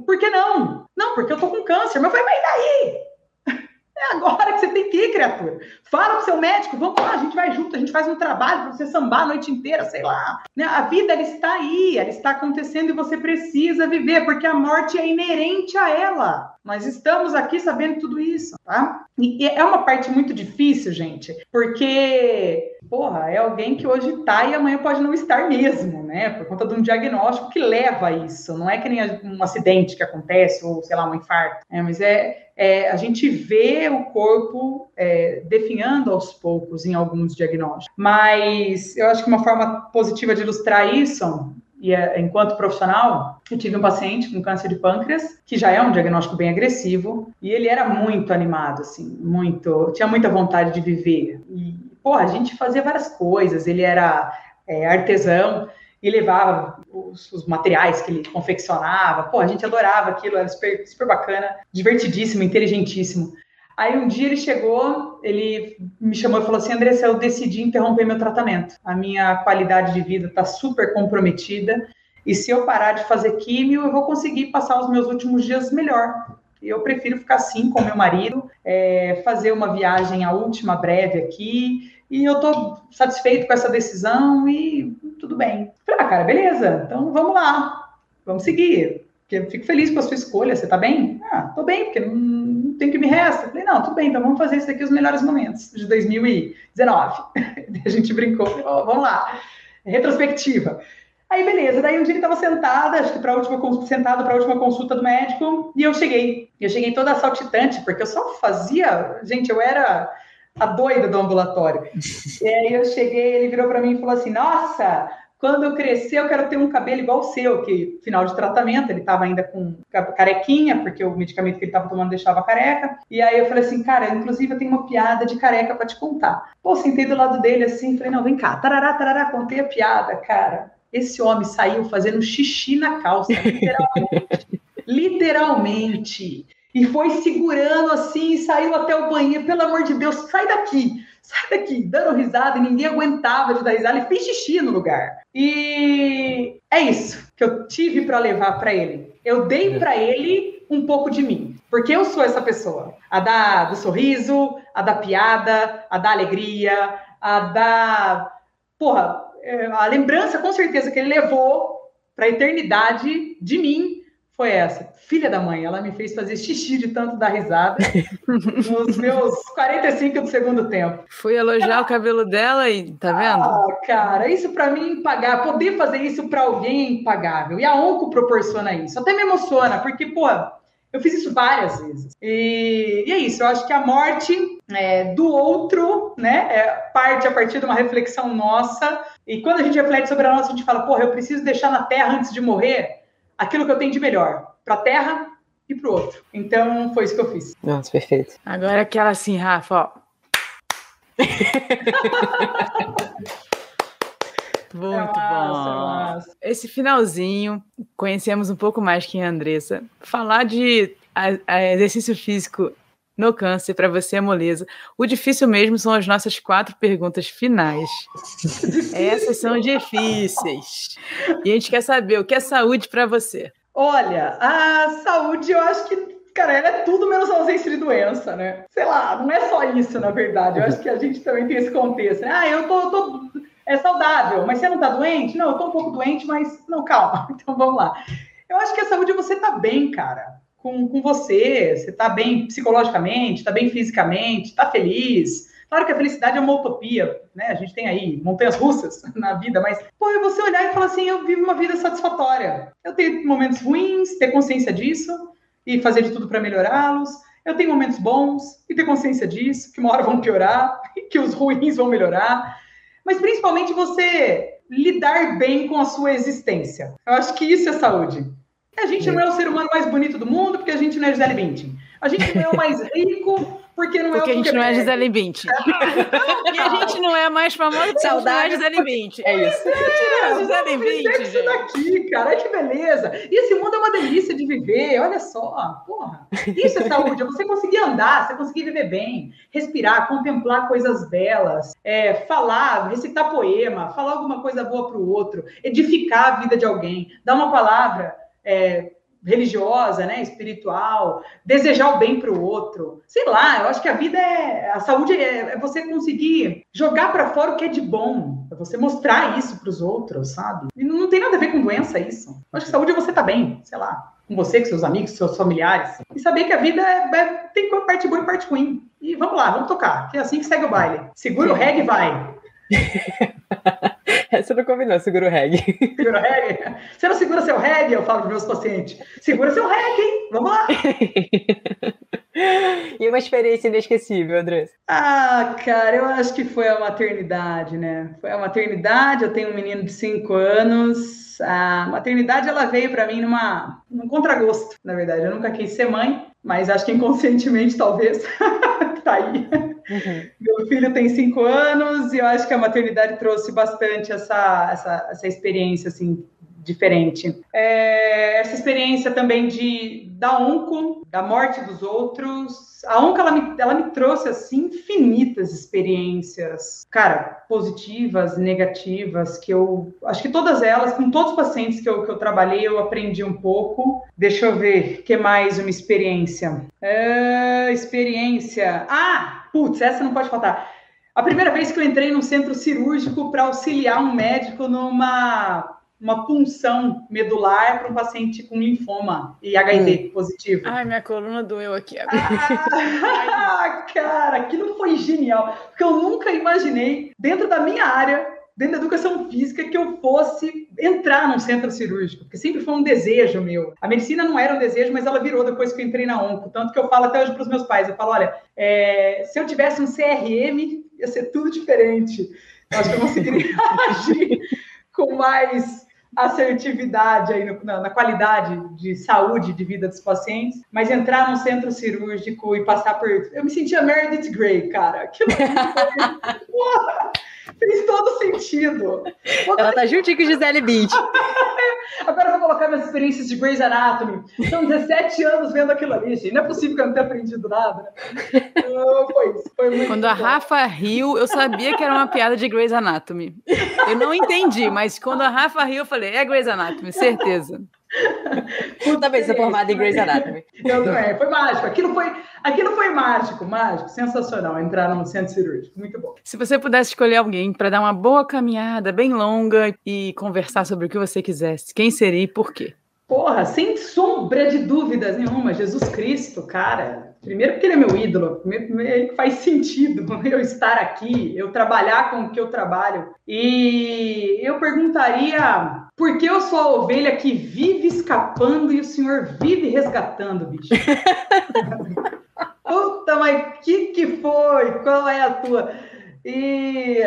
Por que não? Não, porque eu tô com câncer. Mas falei, mas daí? É agora que você tem que ir, criatura. Fala pro seu médico, vamos lá, a gente vai junto, a gente faz um trabalho para você sambar a noite inteira, sei lá. Né? A vida, ela está aí, ela está acontecendo e você precisa viver, porque a morte é inerente a ela. Nós estamos aqui sabendo tudo isso, tá? E é uma parte muito difícil, gente, porque, porra, é alguém que hoje tá e amanhã pode não estar mesmo, né? Por conta de um diagnóstico que leva a isso. Não é que nem um acidente que acontece, ou sei lá, um infarto. É, mas é, é, a gente vê o corpo é, definhando aos poucos em alguns diagnósticos. Mas eu acho que uma forma positiva de ilustrar isso e é, enquanto profissional, eu tive um paciente com câncer de pâncreas, que já é um diagnóstico bem agressivo, e ele era muito animado, assim, muito, tinha muita vontade de viver. E, pô, a gente fazia várias coisas, ele era é, artesão, e levava os, os, materiais que ele confeccionava. Pô, a gente adorava aquilo, era super, super bacana, divertidíssimo, inteligentíssimo. Aí um dia ele chegou, ele me chamou e falou assim: Andressa, eu decidi interromper meu tratamento. A minha qualidade de vida está super comprometida. E se eu parar de fazer químio, eu vou conseguir passar os meus últimos dias melhor. Eu prefiro ficar assim com meu marido, é, fazer uma viagem a última breve aqui. E eu estou satisfeito com essa decisão e tudo bem. Falei, ah, cara, beleza, então vamos lá, vamos seguir. Porque eu fico feliz com a sua escolha, você tá bem? Ah, tô bem, porque não, não tem que me resta. Falei, não, tudo bem, então vamos fazer isso daqui os melhores momentos de 2019. <laughs> a gente brincou, falei, oh, vamos lá, retrospectiva. Aí, beleza, daí um dia ele estava sentada, acho que para última sentado para a última consulta do médico, e eu cheguei. Eu cheguei toda saltitante, porque eu só fazia, gente, eu era a doida do ambulatório. <laughs> e aí eu cheguei, ele virou para mim e falou assim: "Nossa, quando eu crescer, eu quero ter um cabelo igual o seu, que final de tratamento, ele estava ainda com carequinha, porque o medicamento que ele estava tomando deixava careca. E aí eu falei assim, cara, inclusive eu tenho uma piada de careca para te contar. Pô, sentei do lado dele assim, falei, não, vem cá, tarará, tarará, contei a piada, cara. Esse homem saiu fazendo xixi na calça, literalmente. <laughs> literalmente. E foi segurando assim, e saiu até o banheiro, pelo amor de Deus, sai daqui sai daqui, dando risada, e ninguém aguentava de dar risada, ele fez xixi no lugar. E é isso que eu tive para levar para ele. Eu dei para ele um pouco de mim, porque eu sou essa pessoa, a da do sorriso, a da piada, a da alegria, a da porra, é, a lembrança com certeza que ele levou para a eternidade de mim foi essa. Filha da mãe, ela me fez fazer xixi de tanto dar risada <laughs> nos meus 45 do segundo tempo. Fui elogiar o cabelo dela e tá vendo? Ah, cara, isso para mim é impagável. Poder fazer isso para alguém é impagável. E a Onco proporciona isso. Até me emociona, porque, pô, Eu fiz isso várias vezes. E, e é isso, eu acho que a morte é, do outro, né, é, parte a partir de uma reflexão nossa. E quando a gente reflete sobre a nossa, a gente fala, porra, eu preciso deixar na terra antes de morrer aquilo que eu tenho de melhor para a terra e para o outro. Então, foi isso que eu fiz. Nossa, perfeito. Agora aquela assim, Rafa, ó. <laughs> Muito bom. Esse finalzinho, conhecemos um pouco mais quem é a Andressa. Falar de a, a exercício físico no câncer para você é moleza. O difícil mesmo são as nossas quatro perguntas finais. Essas são difíceis. E a gente quer saber o que é saúde para você. Olha, a saúde eu acho que cara, ela é tudo menos ausência de doença, né? Sei lá, não é só isso, na verdade. Eu acho que a gente também tem esse contexto. Né? Ah, eu tô, tô é saudável, mas você não tá doente? Não, eu tô um pouco doente, mas não, calma. <laughs> Então vamos lá. Eu acho que a saúde é você tá bem, cara, com, com você. Você tá bem psicologicamente, tá bem fisicamente, tá feliz. Claro que a felicidade é uma utopia, né? A gente tem aí montanhas russas <laughs> na vida, mas, pô, é você olhar e falar assim: eu vivo uma vida satisfatória. Eu tenho momentos ruins, ter consciência disso e fazer de tudo para melhorá-los. Eu tenho momentos bons e ter consciência disso, que uma hora vão piorar, <laughs> que os ruins vão melhorar mas principalmente você lidar bem com a sua existência. Eu acho que isso é saúde. A gente não é o ser humano mais bonito do mundo porque a gente não é Gisele Bündchen. A gente não é o mais rico porque não é porque o a gente não é Gisele Bündchen. <laughs> e a gente não é mais famosa porque Saudade. a gente não é Gisele Bündchen. É isso. É, Gisele Bündchen, isso daqui, cara. que beleza. E esse mundo é uma delícia de viver. Olha só. Porra. Isso é saúde. É você conseguir andar, você conseguir viver bem, respirar, contemplar coisas belas, é, falar, recitar poema, falar alguma coisa boa para o outro, edificar a vida de alguém, dar uma palavra é, religiosa, né, espiritual, desejar o bem para o outro. Sei lá, eu acho que a vida é a saúde é, é você conseguir jogar para fora o que é de bom, é você mostrar isso para os outros, sabe? E não tem nada a ver com doença isso. Eu acho que saúde é você estar tá bem, sei lá, com você, com seus amigos, seus familiares, e saber que a vida é, é, tem parte boa e parte ruim. E vamos lá, vamos tocar, que é assim que segue o baile. Segura o reggae e vai. <laughs> <laughs> Essa não combinou, segura o reggae. Segura o reggae? Você não segura seu reggae? Eu falo para meus pacientes. Segura seu reggae, hein? Vamos lá. <laughs> e uma experiência inesquecível, Andressa? Ah, cara, eu acho que foi a maternidade, né? Foi a maternidade, eu tenho um menino de 5 anos. A maternidade, ela veio para mim numa, num contragosto, na verdade. Eu nunca quis ser mãe, mas acho que inconscientemente, talvez, <laughs> tá aí. Uhum. Meu filho tem cinco anos e eu acho que a maternidade trouxe bastante essa, essa, essa experiência, assim, diferente. É, essa experiência também de da onco, da morte dos outros. A onco ela me, ela me trouxe assim infinitas experiências, cara, positivas, negativas, que eu acho que todas elas, com todos os pacientes que eu, que eu trabalhei, eu aprendi um pouco. Deixa eu ver, que mais uma experiência? É, experiência. Ah, putz, essa não pode faltar. A primeira vez que eu entrei num centro cirúrgico para auxiliar um médico numa uma punção medular para um paciente com linfoma e HIV hum. positivo. Ai, minha coluna doeu aqui agora. Ah, <laughs> cara, aquilo foi genial, porque eu nunca imaginei, dentro da minha área, dentro da educação física, que eu fosse entrar num centro cirúrgico, porque sempre foi um desejo meu. A medicina não era um desejo, mas ela virou depois que eu entrei na ONCO, tanto que eu falo até hoje para os meus pais, eu falo, olha, é, se eu tivesse um CRM, ia ser tudo diferente. Eu acho que eu conseguiria <laughs> agir com mais assertividade aí no, na, na, qualidade de saúde de vida dos pacientes, mas entrar num centro cirúrgico e passar por. Eu me sentia Meredith Grey, cara. Aquilo <laughs> Porra, fez todo sentido. Ela tá juntinho com Gisele Bündchen. <laughs> Agora eu vou colocar minhas experiências de Grey's Anatomy. São 17 anos vendo aquilo ali, gente. Não é possível que eu não tenha aprendido nada. Né? foi isso. Foi muito Quando a Rafa riu, eu sabia que era uma piada de Grey's Anatomy. Eu não entendi, mas quando a Rafa riu, eu falei, é Grey's Anatomy, certeza. <laughs> Puta vez, sou formada em Grey's Anatomy. Eu também, foi mágico. Aquilo foi, aquilo foi mágico, mágico, sensacional. Entrar no centro cirúrgico, muito bom. Se você pudesse escolher alguém para dar uma boa caminhada, bem longa e conversar sobre o que você quisesse, quem seria e por quê? Porra, sem sombra de dúvidas nenhuma, Jesus Cristo, cara. Primeiro porque ele é meu ídolo, ele faz sentido <laughs> eu estar aqui, eu trabalhar com o que eu trabalho. E eu perguntaria Porque eu sou a ovelha que vive escapando e o senhor vive resgatando, bicho. <laughs> Puta, mas que que foi? Qual é a tua? E,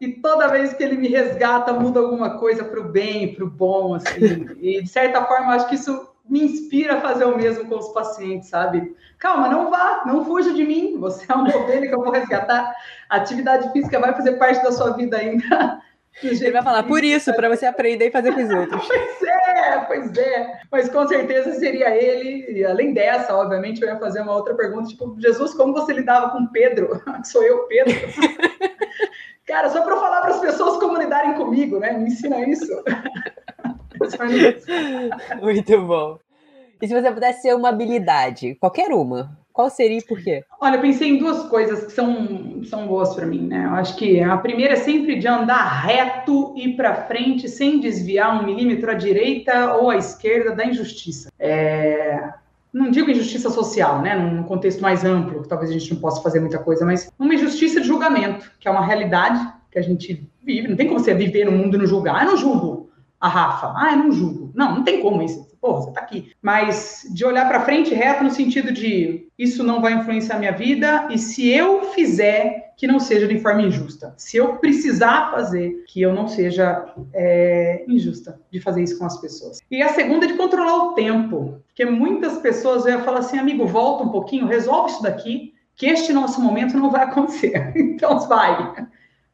e toda vez que ele me resgata, muda alguma coisa para o bem, para o bom, assim. E de certa forma, acho que isso me inspira a fazer o mesmo com os pacientes, sabe? Calma, não vá, não fuja de mim. Você é uma ovelha que eu vou resgatar. A atividade física vai fazer parte da sua vida ainda. <laughs> Ele vai falar, por isso, para você aprender e fazer com os <laughs> outros. Pois é, pois é. Mas com certeza seria ele. E além dessa, obviamente, eu ia fazer uma outra pergunta, tipo, Jesus, como você lidava com Pedro? <laughs> Sou eu, Pedro. Cara, só para eu falar para as pessoas como lidarem comigo, né? Me ensina isso. <laughs> Muito bom. E se você pudesse ser uma habilidade, qualquer uma, qual seria e por quê? Olha, eu pensei em duas coisas que são, são boas para mim, né? Eu acho que a primeira é sempre de andar reto e para frente, sem desviar um milímetro à direita ou à esquerda da injustiça. É... Não digo injustiça social, né? Num contexto mais amplo, que talvez a gente não possa fazer muita coisa, mas uma injustiça de julgamento, que é uma realidade que a gente vive. Não tem como você viver no mundo e não julgar. Eu não julgo a Rafa. Ah, eu não julgo. Não, não tem como isso porra, você tá aqui. Mas de olhar para frente reto no sentido de isso não vai influenciar minha vida e se eu fizer que não seja de forma injusta. Se eu precisar fazer, que eu não seja é, injusta de fazer isso com as pessoas. E a segunda é de controlar o tempo, porque muitas pessoas vão falar assim, amigo, volta um pouquinho, resolve isso daqui, que este nosso momento não vai acontecer. <laughs> Então vai,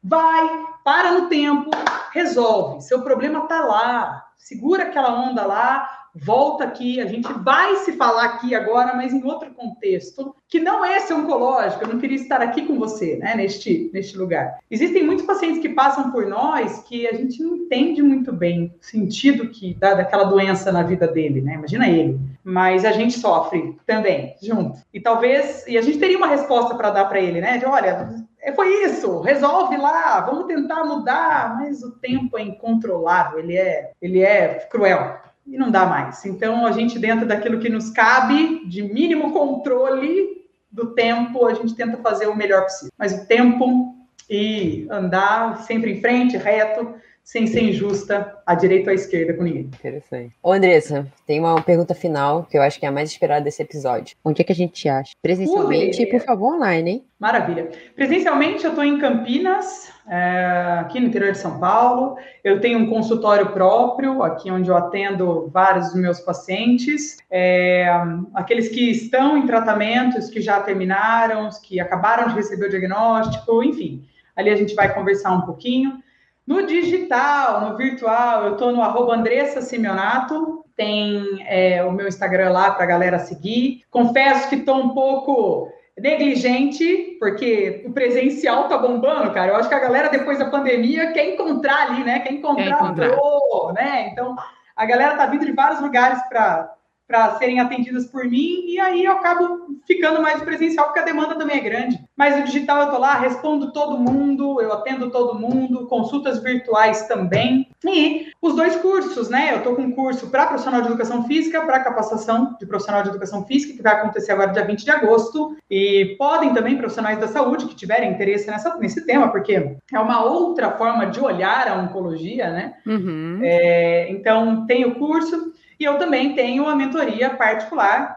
vai, para no tempo, resolve. Seu problema tá lá, segura aquela onda lá, volta aqui, a gente vai se falar aqui agora, mas em outro contexto, que não é esse oncológico, eu não queria estar aqui com você, né, neste, neste lugar. Existem muitos pacientes que passam por nós que a gente não entende muito bem o sentido que dá daquela doença na vida dele, né, imagina ele. Mas a gente sofre também, junto. E talvez, e a gente teria uma resposta para dar para ele, né, de olha, foi isso, resolve lá, vamos tentar mudar, mas o tempo é incontrolável, ele é, ele é cruel e não dá mais. Então, a gente, dentro daquilo que nos cabe, de mínimo controle do tempo, a gente tenta fazer o melhor possível. Mas o tempo e andar sempre em frente, reto, sem ser injusta à direita ou à esquerda com ninguém. Interessante. Ô, Andressa, tem uma pergunta final que eu acho que é a mais esperada desse episódio. Onde é que a gente acha? Presencialmente e, por favor, online, hein? Maravilha. Presencialmente, eu estou em Campinas, é, aqui no interior de São Paulo. Eu tenho um consultório próprio, aqui onde eu atendo vários dos meus pacientes. É, aqueles que estão em tratamentos, que já terminaram, os que acabaram de receber o diagnóstico, enfim. Ali a gente vai conversar um pouquinho. No digital, no virtual, eu estou no arroba Andressa Simeonato, tem é, o meu Instagram lá para a galera seguir. Confesso que estou um pouco negligente, porque o presencial tá bombando, cara. Eu acho que a galera, depois da pandemia, quer encontrar ali, né? Quer encontrar, quer encontrar. o né? Então, a galera tá vindo de vários lugares para para serem atendidas por mim, e aí eu acabo ficando mais presencial, porque a demanda também é grande. Mas o digital eu tô lá, respondo todo mundo, eu atendo todo mundo, consultas virtuais também. E os dois cursos, né? Eu tô com um curso para profissional de educação física, para capacitação de profissional de educação física, que vai acontecer agora dia 20 de agosto. E podem também profissionais da saúde que tiverem interesse nessa, nesse tema, porque é uma outra forma de olhar a oncologia, né? Uhum. É, então, tem o curso. E eu também tenho a mentoria particular,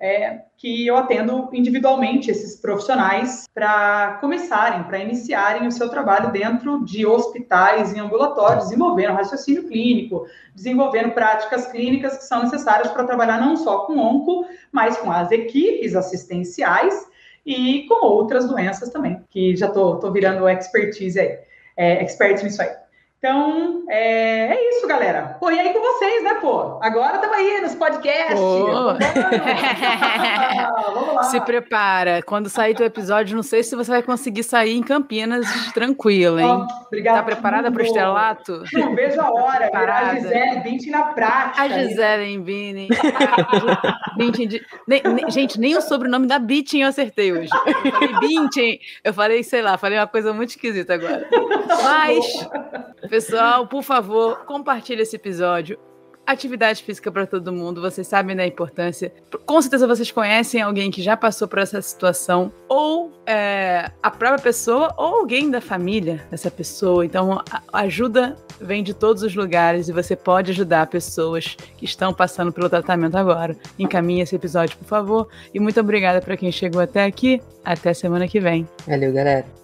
é, que eu atendo individualmente esses profissionais para começarem, para iniciarem o seu trabalho dentro de hospitais e ambulatórios, desenvolvendo raciocínio clínico, desenvolvendo práticas clínicas que são necessárias para trabalhar não só com onco, mas com as equipes assistenciais e com outras doenças também, que já estou virando expertise aí, é, expert nisso aí. Então, é, é, isso, galera. Pô, e aí com vocês, né, pô? Agora estamos aí nos podcasts. Vamos lá. Se prepara. Quando sair teu episódio, não sei se você vai conseguir sair em Campinas tranquilo, hein? Oh, obrigada. Tá preparada para o estrelato? Não vejo a hora. A Gisele Bündchen na prática. A Gisele Bündchen. <laughs> gente, nem o sobrenome da Bündchen eu acertei hoje. Eu falei Bündchen. Eu falei, sei lá, falei uma coisa muito esquisita agora. <laughs> Mas... Pessoal, por favor, compartilhe esse episódio. atividade física para todo mundo, vocês sabem da importância. Com certeza vocês conhecem alguém que já passou por essa situação, ou é, a própria pessoa, ou alguém da família dessa pessoa. Então, ajuda vem de todos os lugares e você pode ajudar pessoas que estão passando pelo tratamento agora. Encaminhe esse episódio, por favor. E muito obrigada para quem chegou até aqui. Até semana que vem. Valeu, galera.